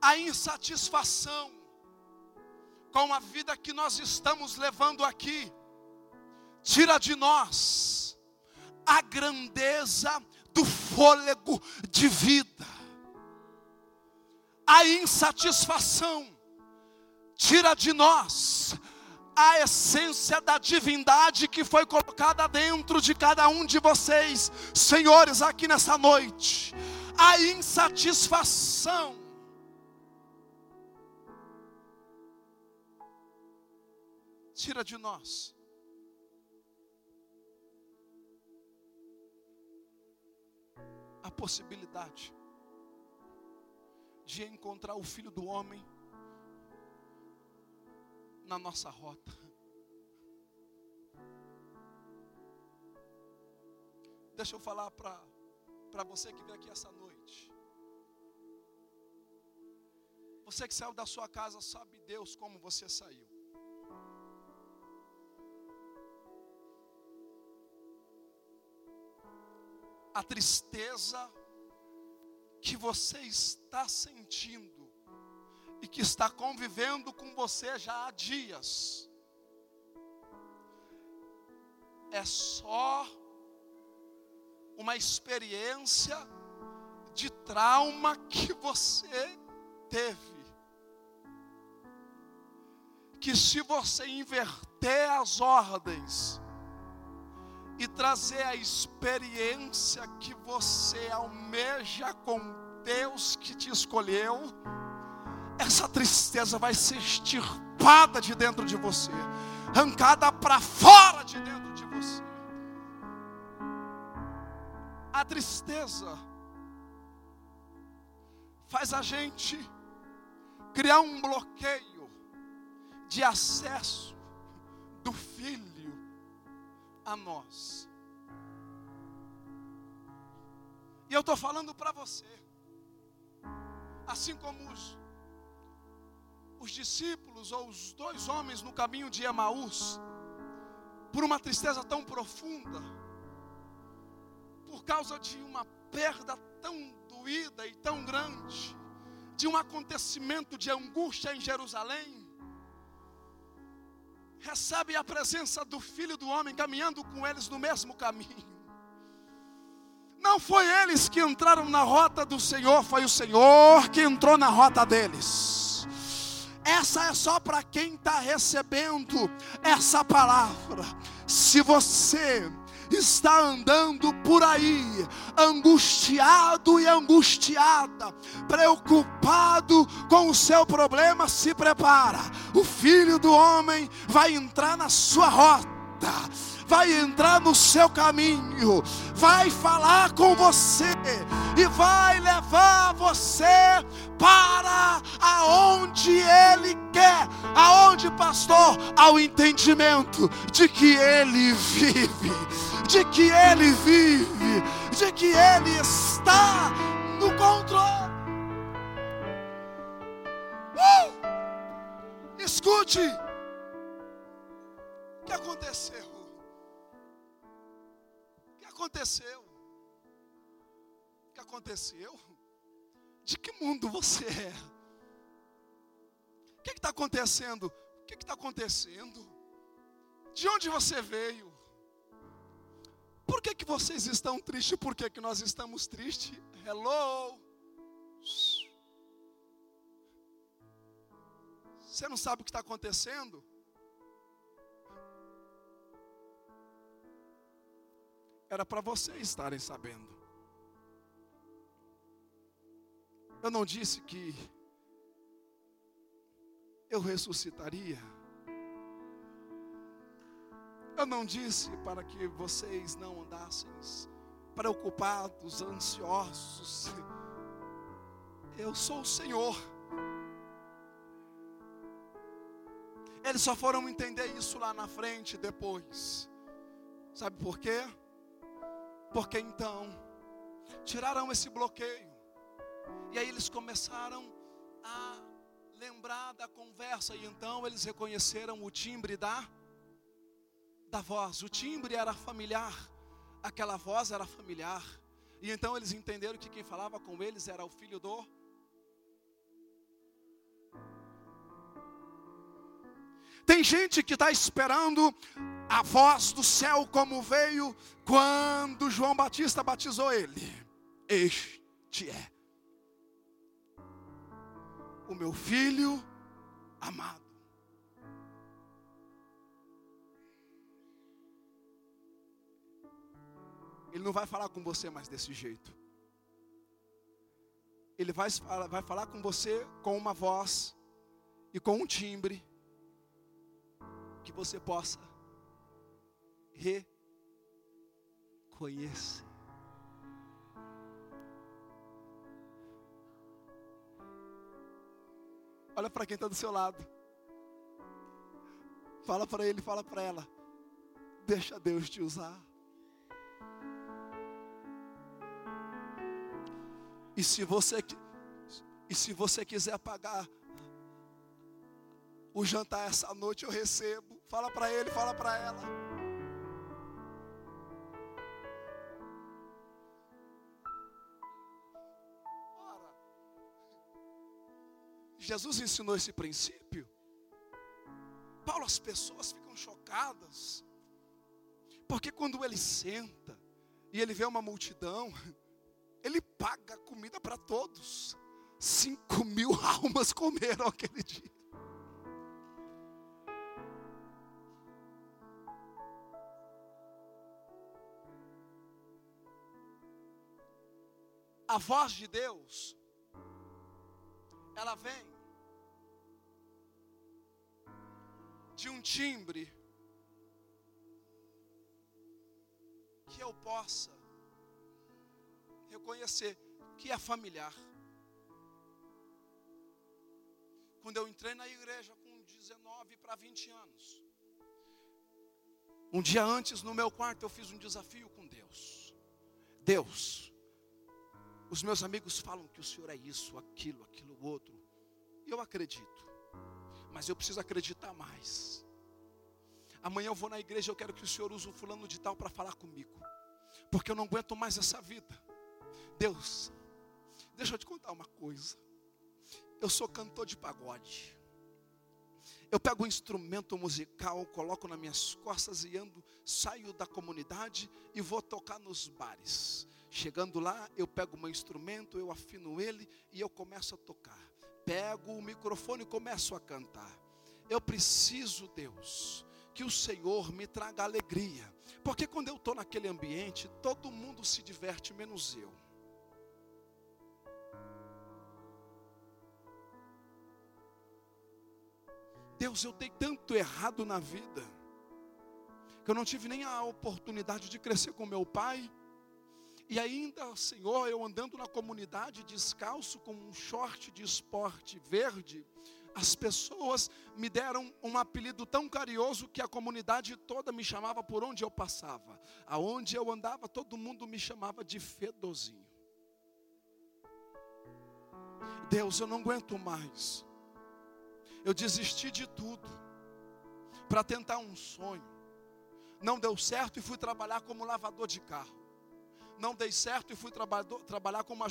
A insatisfação com a vida que nós estamos levando aqui, tira de nós a grandeza do fôlego de vida. A insatisfação tira de nós a essência da divindade que foi colocada dentro de cada um de vocês, senhores, aqui nessa noite. A insatisfação. Tira de nós. A possibilidade de encontrar o Filho do Homem na nossa rota. Deixa eu falar para você que veio aqui essa noite. Você que saiu da sua casa, sabe Deus como você saiu. A tristeza que você está sentindo e que está convivendo com você já há dias. É só uma experiência de trauma que você teve. Que se você inverter as ordens e trazer a experiência que você almeja com Deus que te escolheu, essa tristeza vai ser extirpada de dentro de você, arrancada para fora de dentro de você. A tristeza faz a gente criar um bloqueio de acesso do Filho a nós. E eu estou falando para você, assim como os os discípulos ou os dois homens no caminho de Emaús, por uma tristeza tão profunda, por causa de uma perda tão doída e tão grande, de um acontecimento de angústia em Jerusalém, recebe a presença do Filho do Homem caminhando com eles no mesmo caminho. Não foi eles que entraram na rota do Senhor, foi o Senhor que entrou na rota deles. Essa é só para quem está recebendo essa palavra. Se você está andando por aí, angustiado e angustiada, preocupado com o seu problema, se prepara. O filho do homem vai entrar na sua rota vai entrar no seu caminho, vai falar com você e vai levar você para aonde Ele quer, aonde, pastor? Ao entendimento de que Ele vive, de que Ele vive, de que Ele está no controle. Uh! Escute, o que aconteceu? Aconteceu? O que aconteceu? De que mundo você é? O que está acontecendo? O que está acontecendo? De onde você veio? Por que, que vocês estão tristes? Por que, que nós estamos tristes? Hello? Você não sabe o que está acontecendo? Era para vocês estarem sabendo. Eu não disse que eu ressuscitaria. Eu não disse para que vocês não andassem preocupados, ansiosos. Eu sou o Senhor. Eles só foram entender isso lá na frente depois. Sabe por quê? Porque então tiraram esse bloqueio. E aí eles começaram a lembrar da conversa e então eles reconheceram o timbre da da voz. O timbre era familiar. Aquela voz era familiar. E então eles entenderam que quem falava com eles era o filho do Tem gente que está esperando a voz do céu como veio quando João Batista batizou ele. Este é o meu filho amado. Ele não vai falar com você mais desse jeito. Ele vai, vai falar com você com uma voz e com um timbre que você possa reconhecer. Olha para quem está do seu lado. Fala para ele, fala para ela. Deixa Deus te usar. E se você e se você quiser pagar o jantar essa noite, eu recebo. Fala para ele, fala para ela. Jesus ensinou esse princípio. Paulo, as pessoas ficam chocadas, porque quando ele senta e ele vê uma multidão, ele paga comida para todos. Cinco mil almas comeram aquele dia. A voz de Deus, ela vem de um timbre que eu possa reconhecer que é familiar. Quando eu entrei na igreja com 19 para 20 anos, um dia antes no meu quarto eu fiz um desafio com Deus. Deus, os meus amigos falam que o Senhor é isso, aquilo, aquilo outro. Eu acredito mas eu preciso acreditar mais. Amanhã eu vou na igreja, eu quero que o Senhor use o fulano de tal para falar comigo. porque eu não aguento mais essa vida. Deus, deixa eu te contar uma coisa. Eu sou cantor de pagode. Eu pego um instrumento musical, coloco nas minhas costas e ando, saio da comunidade e vou tocar nos bares. Chegando lá, eu pego o meu instrumento, eu afino ele e eu começo a tocar. Pego o microfone e começo a cantar. Eu preciso, Deus, que o Senhor me traga alegria. Porque quando eu estou naquele ambiente, todo mundo se diverte, menos eu. Deus, eu dei tanto errado na vida, que eu não tive nem a oportunidade de crescer com meu pai. E ainda, Senhor, eu andando na comunidade descalço com um short de esporte verde, as pessoas me deram um apelido tão carinhoso que a comunidade toda me chamava por onde eu passava. Aonde eu andava, todo mundo me chamava de Fedozinho. Deus, eu não aguento mais. Eu desisti de tudo para tentar um sonho. Não deu certo e fui trabalhar como lavador de carro não dei certo e fui trabalhar como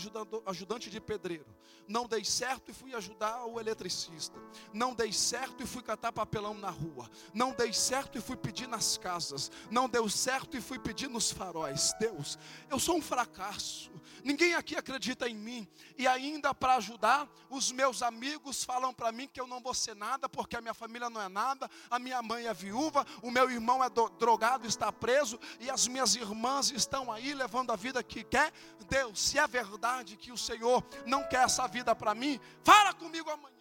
ajudante de pedreiro. Não dei certo e fui ajudar o eletricista. Não dei certo e fui catar papelão na rua. Não dei certo e fui pedir nas casas. Não deu certo e fui pedir nos faróis. Deus, eu sou um fracasso. Ninguém aqui acredita em mim. E ainda para ajudar, os meus amigos falam para mim que eu não vou ser nada, porque a minha família não é nada, a minha mãe é viúva, o meu irmão é drogado, está preso, e as minhas irmãs estão aí levando a vida que quer. Deus, se é verdade que o Senhor não quer essa vida para mim, fala comigo amanhã.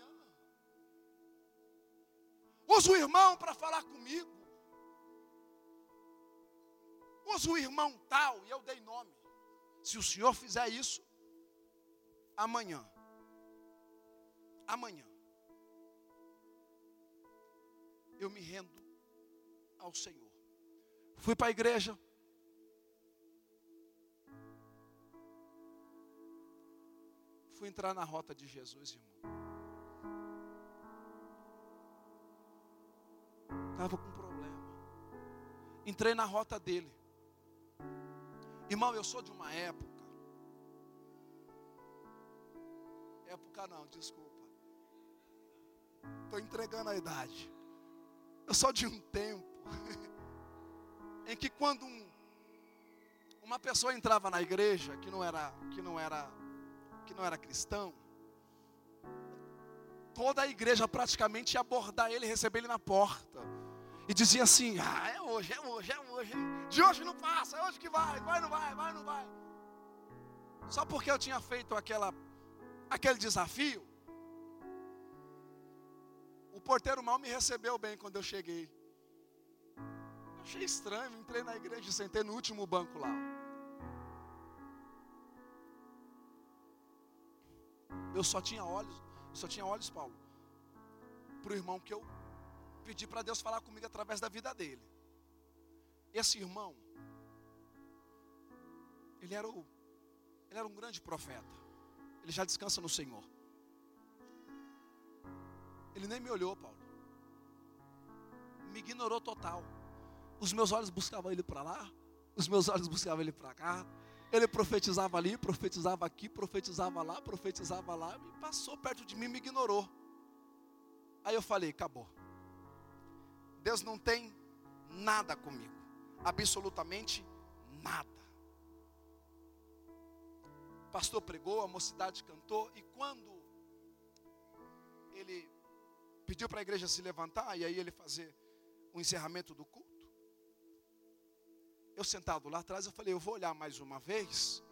Usa o irmão para falar comigo. Usa o irmão tal, e eu dei nome. Se o Senhor fizer isso, amanhã, amanhã, eu me rendo ao Senhor. Fui para a igreja, fui entrar na rota de Jesus, irmão. Estava com problema. Entrei na rota dele. Irmão, eu sou de uma época. Época não, desculpa. Estou entregando a idade. Eu sou de um tempo em que quando um, uma pessoa entrava na igreja que não era que não era que não era cristão, toda a igreja praticamente ia abordar ele, receber ele na porta. E dizia assim: Ah, é hoje, é hoje, é hoje. De hoje não passa, é hoje que vai, vai, não vai, vai, não vai. Só porque eu tinha feito aquela, aquele desafio, o porteiro mal me recebeu bem quando eu cheguei. achei estranho, entrei na igreja e sentei no último banco lá. Eu só tinha olhos, só tinha olhos, Paulo, para o irmão que eu pedi para Deus falar comigo através da vida dele. Esse irmão, ele era, o, ele era um grande profeta. Ele já descansa no Senhor. Ele nem me olhou, Paulo. Me ignorou total. Os meus olhos buscavam ele para lá, os meus olhos buscavam ele para cá. Ele profetizava ali, profetizava aqui, profetizava lá, profetizava lá, e passou perto de mim e me ignorou. Aí eu falei: acabou. Deus não tem nada comigo, absolutamente nada. O pastor pregou, a mocidade cantou, e quando ele pediu para a igreja se levantar, e aí ele fazer o encerramento do culto, eu sentado lá atrás, eu falei, eu vou olhar mais uma vez.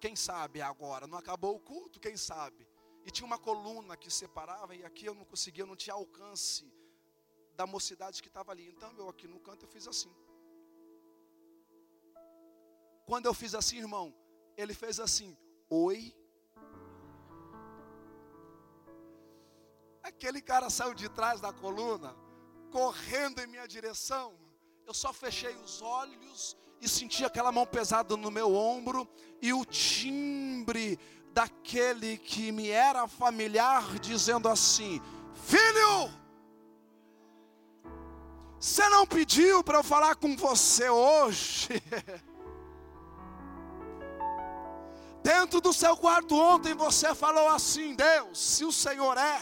Quem sabe agora? Não acabou o culto, quem sabe? E tinha uma coluna que separava, e aqui eu não conseguia, eu não tinha alcance da mocidade que estava ali. Então eu aqui no canto eu fiz assim. Quando eu fiz assim, irmão, ele fez assim: Oi. Aquele cara saiu de trás da coluna, correndo em minha direção. Eu só fechei os olhos e senti aquela mão pesada no meu ombro e o timbre daquele que me era familiar dizendo assim: Filho, você não pediu para eu falar com você hoje. Dentro do seu quarto ontem você falou assim: Deus, se o Senhor é,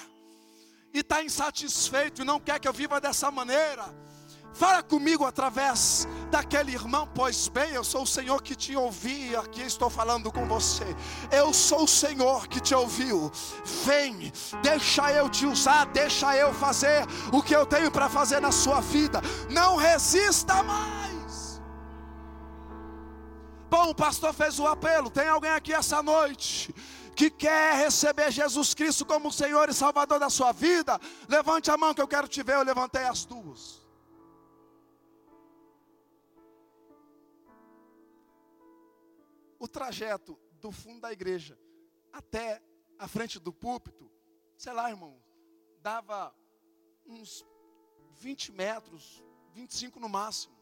e está insatisfeito e não quer que eu viva dessa maneira, fala comigo através daquele irmão. Pois bem, eu sou o Senhor que te ouvi, e aqui estou falando com você. Eu sou o Senhor que te ouviu. Vem, deixa eu te usar, deixa eu fazer o que eu tenho para fazer na sua vida. Não resista mais. Bom, o pastor fez o apelo. Tem alguém aqui essa noite que quer receber Jesus Cristo como Senhor e Salvador da sua vida? Levante a mão que eu quero te ver. Eu levantei as duas. O trajeto do fundo da igreja até a frente do púlpito, sei lá, irmão, dava uns 20 metros, 25 no máximo.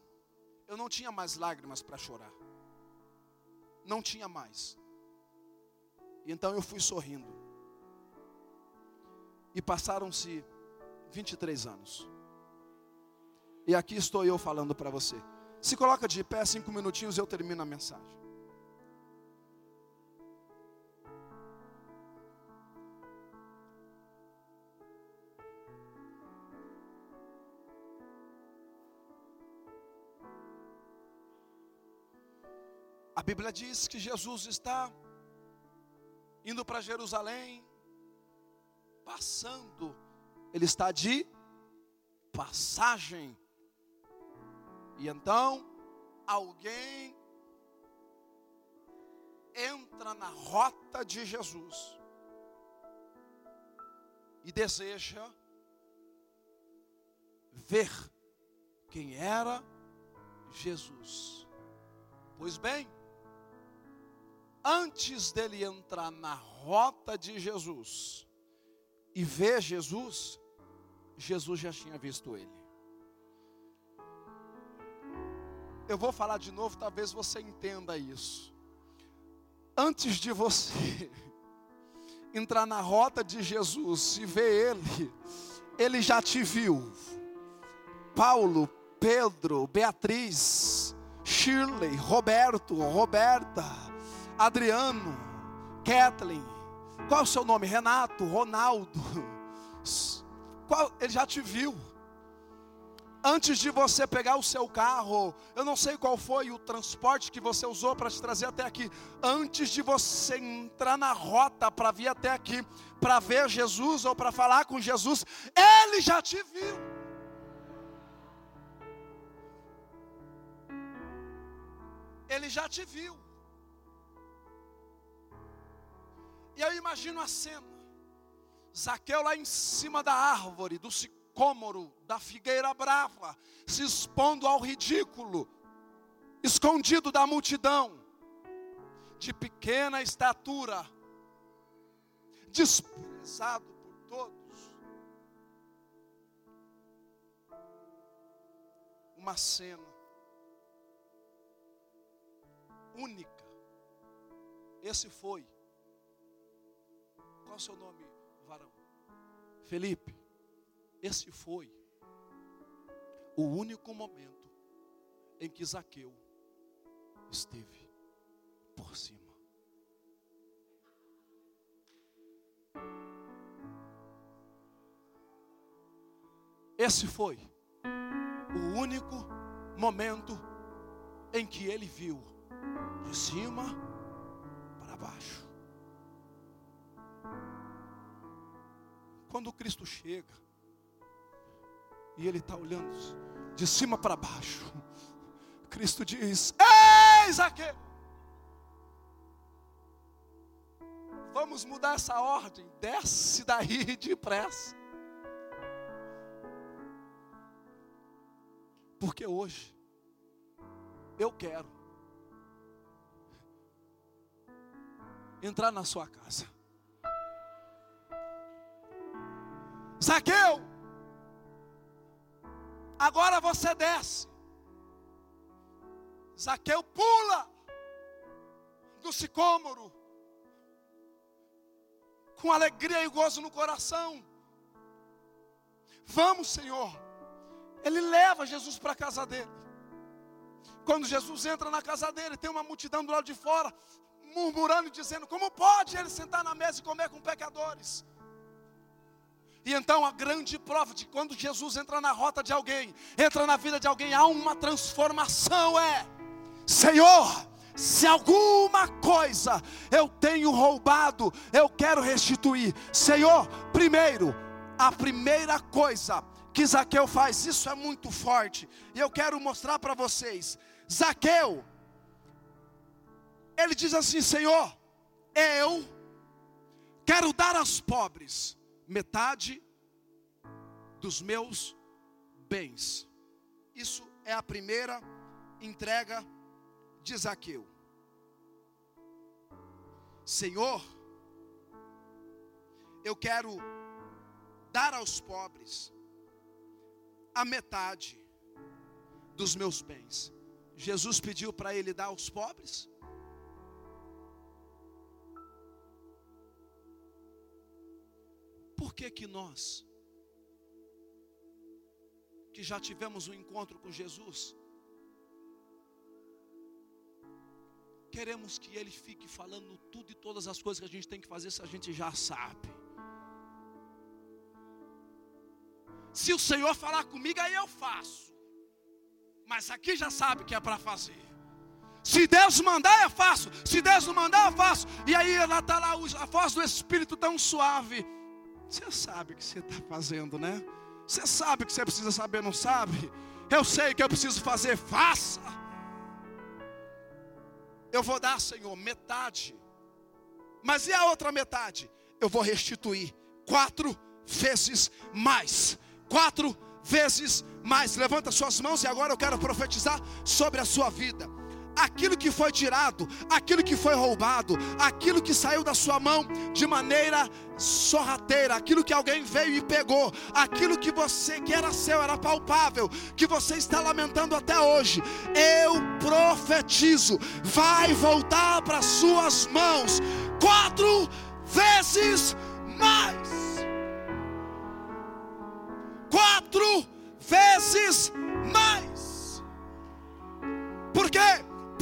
Eu não tinha mais lágrimas para chorar não tinha mais. E então eu fui sorrindo. E passaram-se 23 anos. E aqui estou eu falando para você. Se coloca de pé cinco minutinhos, eu termino a mensagem. A Bíblia diz que Jesus está indo para Jerusalém, passando, ele está de passagem. E então, alguém entra na rota de Jesus e deseja ver quem era Jesus. Pois bem, antes dele entrar na rota de Jesus e ver Jesus, Jesus já tinha visto ele. Eu vou falar de novo, talvez você entenda isso. Antes de você entrar na rota de Jesus e ver ele, ele já te viu. Paulo, Pedro, Beatriz, Shirley, Roberto, Roberta, Adriano, Kathleen, qual é o seu nome? Renato, Ronaldo. Qual, ele já te viu. Antes de você pegar o seu carro, eu não sei qual foi o transporte que você usou para te trazer até aqui. Antes de você entrar na rota para vir até aqui, para ver Jesus ou para falar com Jesus, ele já te viu. Ele já te viu. E eu imagino a cena. Zaqueu lá em cima da árvore, do sicômoro, da figueira brava, se expondo ao ridículo, escondido da multidão, de pequena estatura, desprezado por todos. Uma cena única. Esse foi qual é o seu nome, varão? Felipe. Esse foi o único momento em que Zaqueu esteve por cima. Esse foi o único momento em que ele viu de cima para baixo. Quando Cristo chega e Ele está olhando de cima para baixo, Cristo diz: Eis aqui. Vamos mudar essa ordem. Desce daí depressa. Porque hoje eu quero entrar na sua casa. Zaqueu, agora você desce. Zaqueu pula do sicômoro, com alegria e gozo no coração. Vamos, Senhor. Ele leva Jesus para a casa dele. Quando Jesus entra na casa dele, tem uma multidão do lado de fora, murmurando e dizendo: como pode ele sentar na mesa e comer com pecadores? E então a grande prova de quando Jesus entra na rota de alguém, entra na vida de alguém, há uma transformação é: Senhor, se alguma coisa eu tenho roubado, eu quero restituir. Senhor, primeiro, a primeira coisa que Zaqueu faz, isso é muito forte, e eu quero mostrar para vocês. Zaqueu, ele diz assim: Senhor, eu quero dar aos pobres metade dos meus bens. Isso é a primeira entrega de Zaqueu. Senhor, eu quero dar aos pobres a metade dos meus bens. Jesus pediu para ele dar aos pobres? Que que nós, que já tivemos um encontro com Jesus, queremos que Ele fique falando tudo e todas as coisas que a gente tem que fazer se a gente já sabe? Se o Senhor falar comigo, aí eu faço. Mas aqui já sabe que é para fazer. Se Deus mandar, eu faço. Se Deus não mandar, eu faço. E aí ela está lá a voz do Espírito tão suave. Você sabe o que você está fazendo, né? Você sabe o que você precisa saber, não sabe? Eu sei o que eu preciso fazer, faça. Eu vou dar, Senhor, metade. Mas e a outra metade? Eu vou restituir quatro vezes mais. Quatro vezes mais. Levanta suas mãos e agora eu quero profetizar sobre a sua vida aquilo que foi tirado, aquilo que foi roubado, aquilo que saiu da sua mão de maneira sorrateira, aquilo que alguém veio e pegou, aquilo que você que era seu, era palpável, que você está lamentando até hoje. Eu profetizo, vai voltar para suas mãos quatro vezes mais. Quatro vezes mais. Por quê?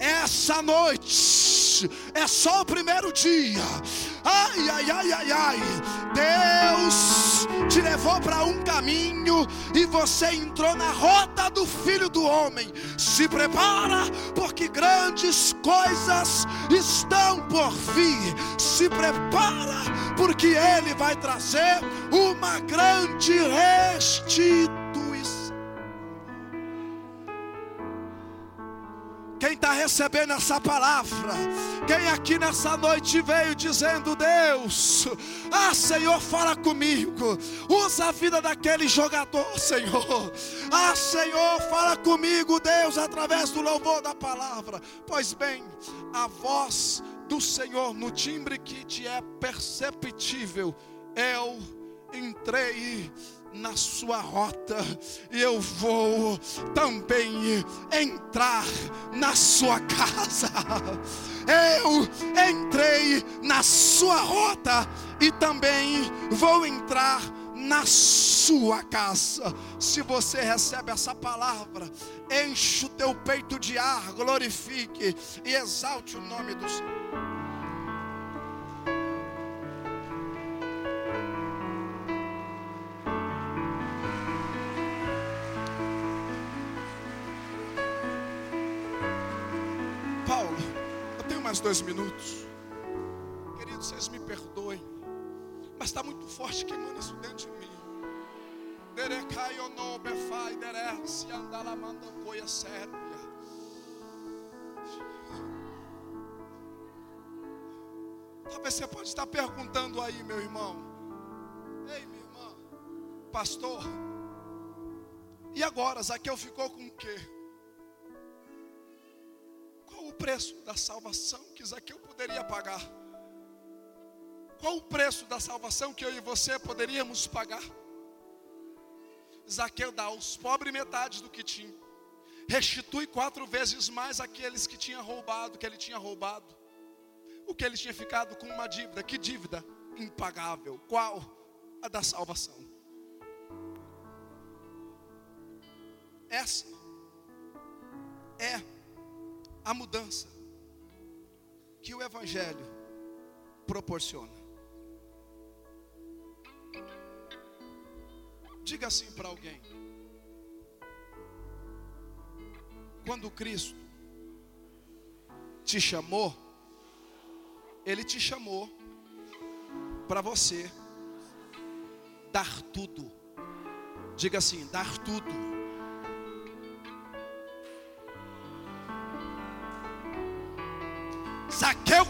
essa noite é só o primeiro dia. Ai, ai, ai, ai, ai. Deus te levou para um caminho e você entrou na rota do Filho do Homem. Se prepara, porque grandes coisas estão por vir. Se prepara, porque Ele vai trazer uma grande restituição Quem está recebendo essa palavra? Quem aqui nessa noite veio dizendo: Deus, ah Senhor, fala comigo. Usa a vida daquele jogador, Senhor. Ah Senhor, fala comigo, Deus, através do louvor da palavra. Pois bem, a voz do Senhor no timbre que te é perceptível, eu entrei na sua rota, eu vou também entrar na sua casa. Eu entrei na sua rota e também vou entrar na sua casa. Se você recebe essa palavra, enche o teu peito de ar, glorifique e exalte o nome do Senhor. Mais dois minutos. Queridos, vocês me perdoem, mas está muito forte queimando isso dentro de mim. Talvez você pode estar perguntando aí, meu irmão. Ei, minha irmã, pastor. E agora, Zaqueu ficou com o quê? Preço da salvação que Zaqueu poderia pagar? Qual o preço da salvação que eu e você poderíamos pagar? Zaqueu dá aos pobres metade do que tinha. Restitui quatro vezes mais aqueles que tinha roubado, que ele tinha roubado. O que ele tinha ficado com uma dívida. Que dívida? Impagável. Qual? A da salvação. Essa é a mudança que o Evangelho proporciona. Diga assim para alguém: quando Cristo te chamou, Ele te chamou para você dar tudo. Diga assim: dar tudo.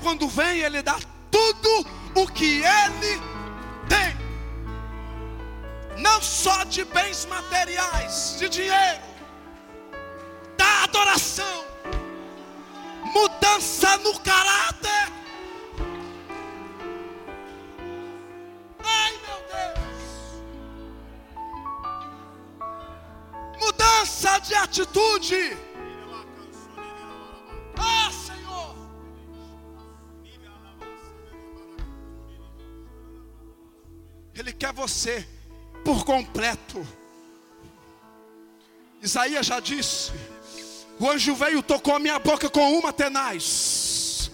Quando vem, ele dá tudo o que ele tem, não só de bens materiais, de dinheiro, da adoração, mudança no caráter. Ai meu Deus, mudança de atitude. Você por completo. Isaías já disse: o anjo veio, tocou a minha boca com uma tenaz,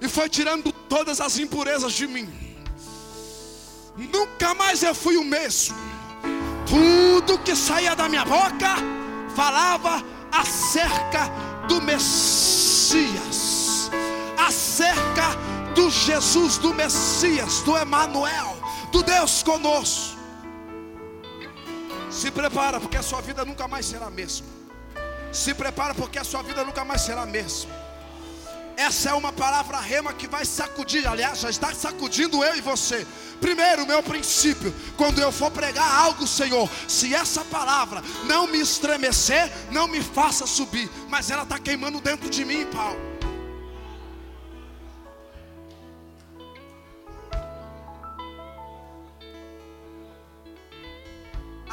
e foi tirando todas as impurezas de mim. Nunca mais eu fui o mesmo. Tudo que saía da minha boca falava acerca do Messias, acerca do Jesus, do Messias, do Emanuel, do Deus conosco. Se prepara, porque a sua vida nunca mais será a mesma. Se prepara, porque a sua vida nunca mais será a mesma. Essa é uma palavra rema que vai sacudir, aliás, já está sacudindo eu e você. Primeiro, meu princípio, quando eu for pregar algo, Senhor, se essa palavra não me estremecer, não me faça subir, mas ela está queimando dentro de mim, Paulo.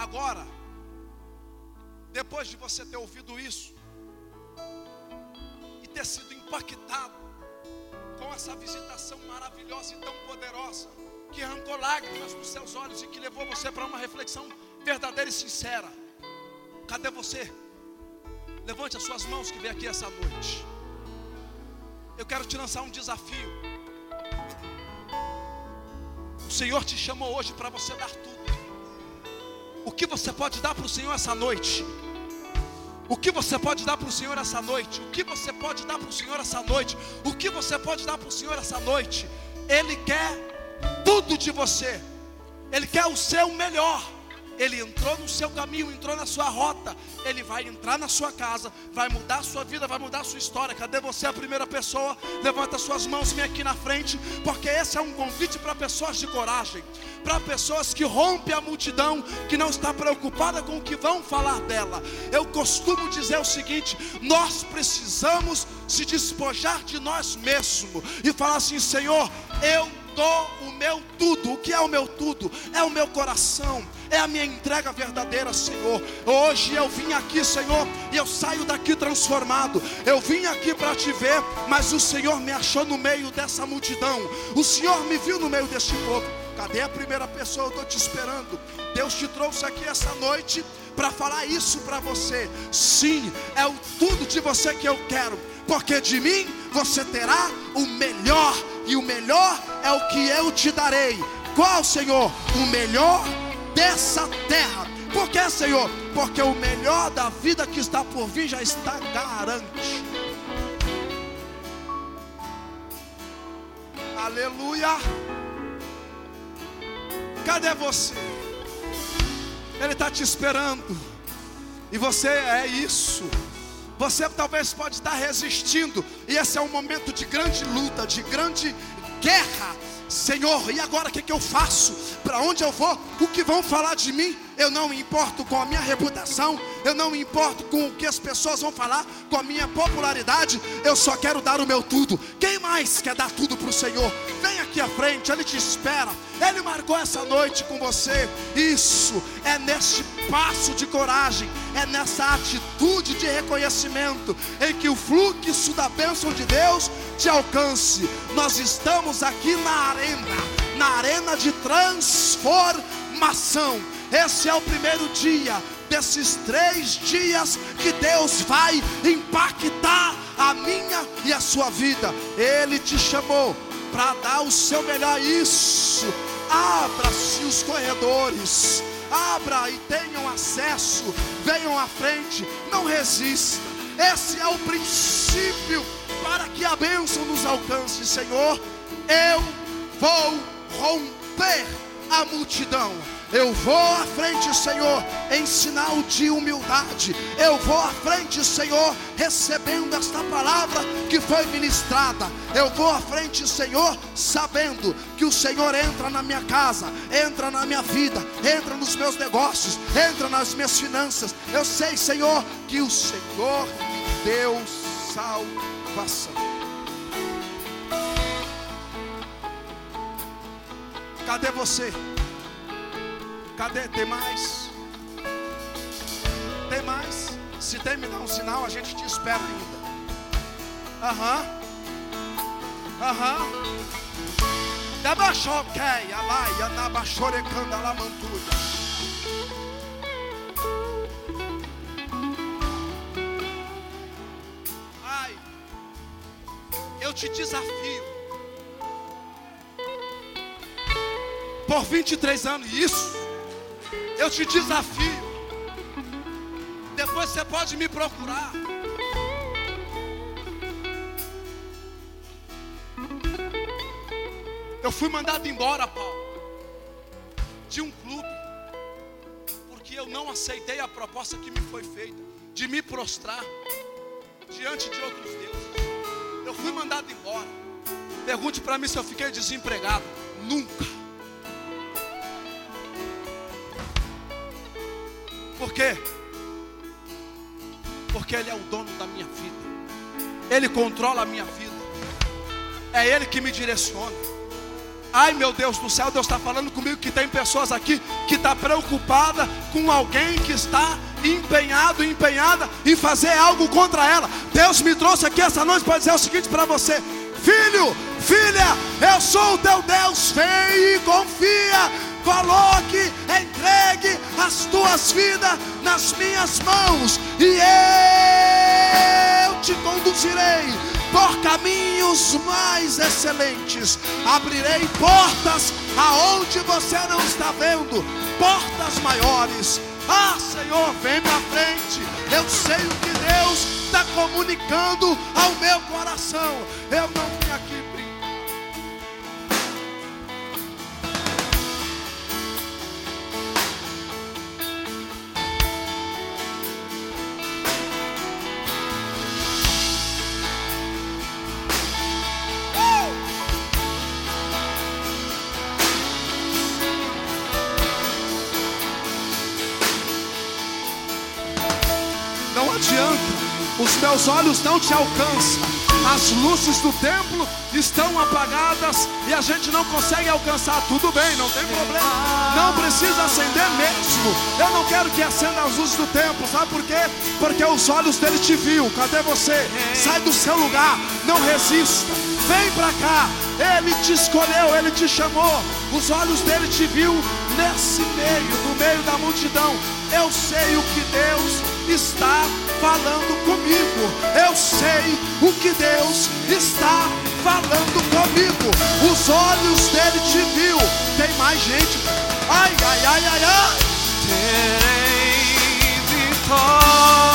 Agora, depois de você ter ouvido isso, e ter sido impactado com essa visitação maravilhosa e tão poderosa, que arrancou lágrimas dos seus olhos e que levou você para uma reflexão verdadeira e sincera. Cadê você? Levante as suas mãos que vem aqui essa noite. Eu quero te lançar um desafio. O Senhor te chamou hoje para você dar tudo. O que você pode dar para o Senhor essa noite? O que você pode dar para o Senhor essa noite? O que você pode dar para o Senhor essa noite? O que você pode dar para o Senhor essa noite? Ele quer tudo de você. Ele quer o seu melhor. Ele entrou no seu caminho, entrou na sua rota. Ele vai entrar na sua casa, vai mudar a sua vida, vai mudar a sua história. Cadê você, a primeira pessoa? Levanta suas mãos, vem aqui na frente, porque esse é um convite para pessoas de coragem, para pessoas que rompem a multidão, que não está preocupada com o que vão falar dela. Eu costumo dizer o seguinte: nós precisamos se despojar de nós mesmos e falar assim, Senhor, eu dou o meu tudo. O que é o meu tudo? É o meu coração, é a minha entrega verdadeira, Senhor. Hoje eu vim aqui, Senhor, e eu saio daqui transformado. Eu vim aqui para te ver, mas o Senhor me achou no meio dessa multidão. O Senhor me viu no meio deste povo. Cadê a primeira pessoa? Eu estou te esperando. Deus te trouxe aqui essa noite para falar isso para você. Sim, é o tudo de você que eu quero, porque de mim você terá o melhor e o melhor é o que eu te darei. Qual, Senhor? O melhor dessa terra. Por que, Senhor? Porque o melhor da vida que está por vir já está garante. Aleluia. Cadê você? Ele está te esperando. E você é isso. Você talvez pode estar resistindo, e esse é um momento de grande luta, de grande guerra. Senhor, e agora o que, que eu faço? Para onde eu vou? O que vão falar de mim? Eu não me importo com a minha reputação, eu não me importo com o que as pessoas vão falar, com a minha popularidade, eu só quero dar o meu tudo. Quem mais quer dar tudo para o Senhor? Vem aqui à frente, Ele te espera. Ele marcou essa noite com você. Isso é neste passo de coragem, é nessa atitude de reconhecimento em que o fluxo da bênção de Deus te alcance. Nós estamos aqui na arena, na arena de transformação esse é o primeiro dia desses três dias que Deus vai impactar a minha e a sua vida. Ele te chamou para dar o seu melhor. Isso, abra-se os corredores, abra e tenham acesso, venham à frente, não resista. Esse é o princípio para que a bênção nos alcance, Senhor. Eu vou romper a multidão. Eu vou à frente, Senhor, em sinal de humildade. Eu vou à frente, Senhor, recebendo esta palavra que foi ministrada. Eu vou à frente, Senhor, sabendo que o Senhor entra na minha casa, entra na minha vida, entra nos meus negócios, entra nas minhas finanças. Eu sei, Senhor, que o Senhor me deu salvação. Cadê você? Cadê? Tem mais? Tem mais? Se tem, me dá um sinal, a gente te espera ainda. Aham. Aham. Dabachoquei, alai, anabachorecanda, alamantuda. Ai, eu te desafio. Por 23 anos, isso eu te desafio. Depois você pode me procurar. Eu fui mandado embora, Paulo, de um clube, porque eu não aceitei a proposta que me foi feita de me prostrar diante de outros deuses. Eu fui mandado embora. Pergunte para mim se eu fiquei desempregado. Nunca. Por quê? Porque Ele é o dono da minha vida. Ele controla a minha vida. É Ele que me direciona. Ai meu Deus do céu, Deus está falando comigo que tem pessoas aqui que está preocupada com alguém que está empenhado, empenhada em fazer algo contra ela. Deus me trouxe aqui essa noite para dizer o seguinte para você: Filho, filha, eu sou o teu Deus, vem e confia coloque, entregue as tuas vidas nas minhas mãos, e eu te conduzirei por caminhos mais excelentes. Abrirei portas aonde você não está vendo, portas maiores. Ah, Senhor, vem para frente. Eu sei o que Deus está comunicando ao meu coração. Eu não vim aqui os meus olhos não te alcançam, as luzes do templo estão apagadas e a gente não consegue alcançar. Tudo bem, não tem problema, não precisa acender mesmo. Eu não quero que acenda as luzes do templo, sabe por quê? Porque os olhos dele te viu. Cadê você? Sai do seu lugar, não resista. Vem para cá. Ele te escolheu, ele te chamou. Os olhos dele te viu nesse meio, no meio da multidão. Eu sei o que Deus está falando comigo. Eu sei o que Deus está falando comigo. Os olhos dele te viu. Tem mais gente. Ai, ai, ai, ai, ai. Terei vitória.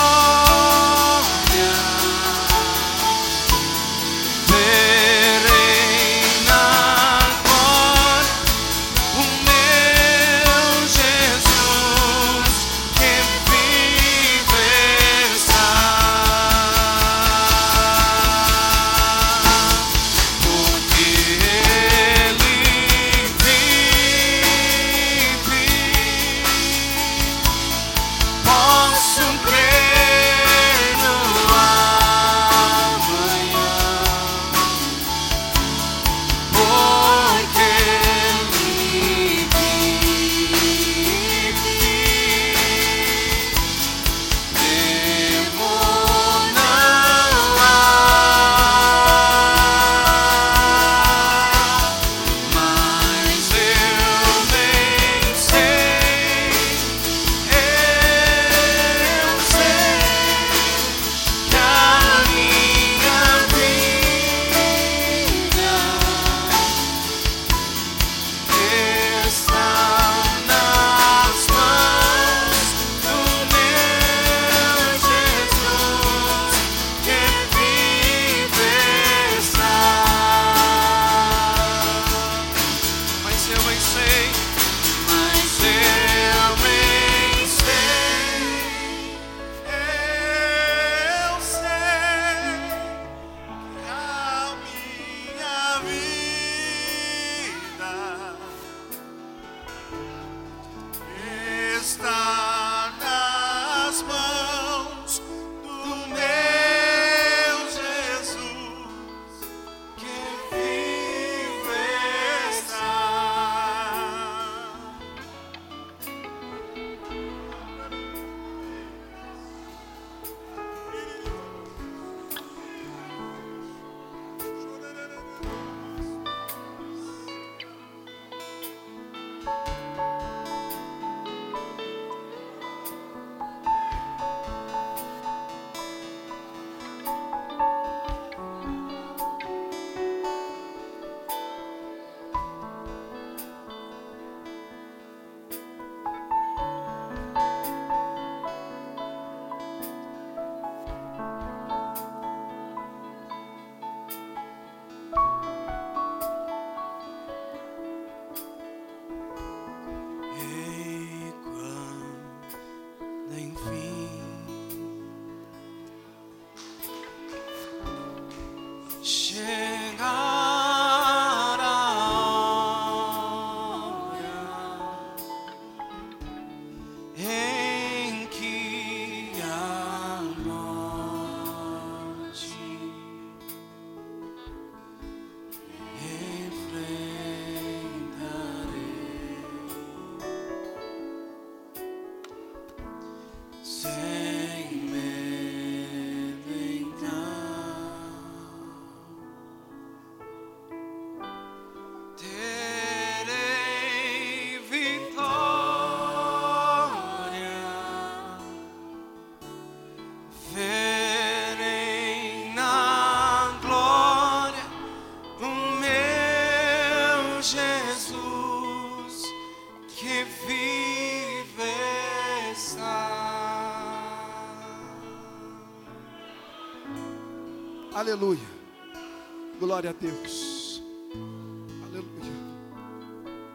Aleluia. Glória a Deus. Aleluia.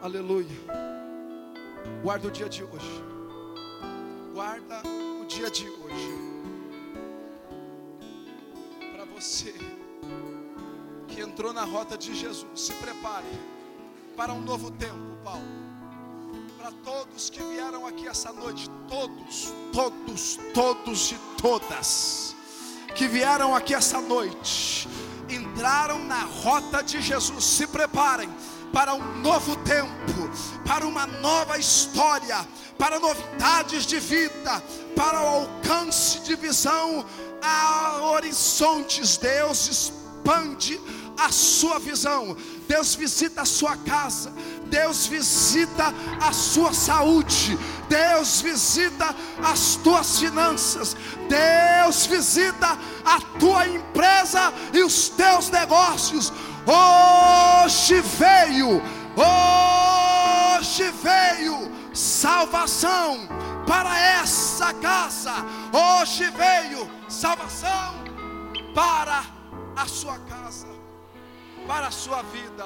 Aleluia. Guarda o dia de hoje. Guarda o dia de hoje. Para você que entrou na rota de Jesus, se prepare para um novo tempo, Paulo. Para todos que vieram aqui essa noite, todos, todos, todos e todas que vieram aqui essa noite, entraram na rota de Jesus. Se preparem para um novo tempo, para uma nova história, para novidades de vida, para o alcance de visão a horizontes. Deus expande a sua visão. Deus visita a sua casa. Deus visita a sua saúde. Deus visita as tuas finanças. Deus visita a tua empresa e os teus negócios. Hoje veio, hoje veio salvação para essa casa. Hoje veio salvação para a sua casa, para a sua vida,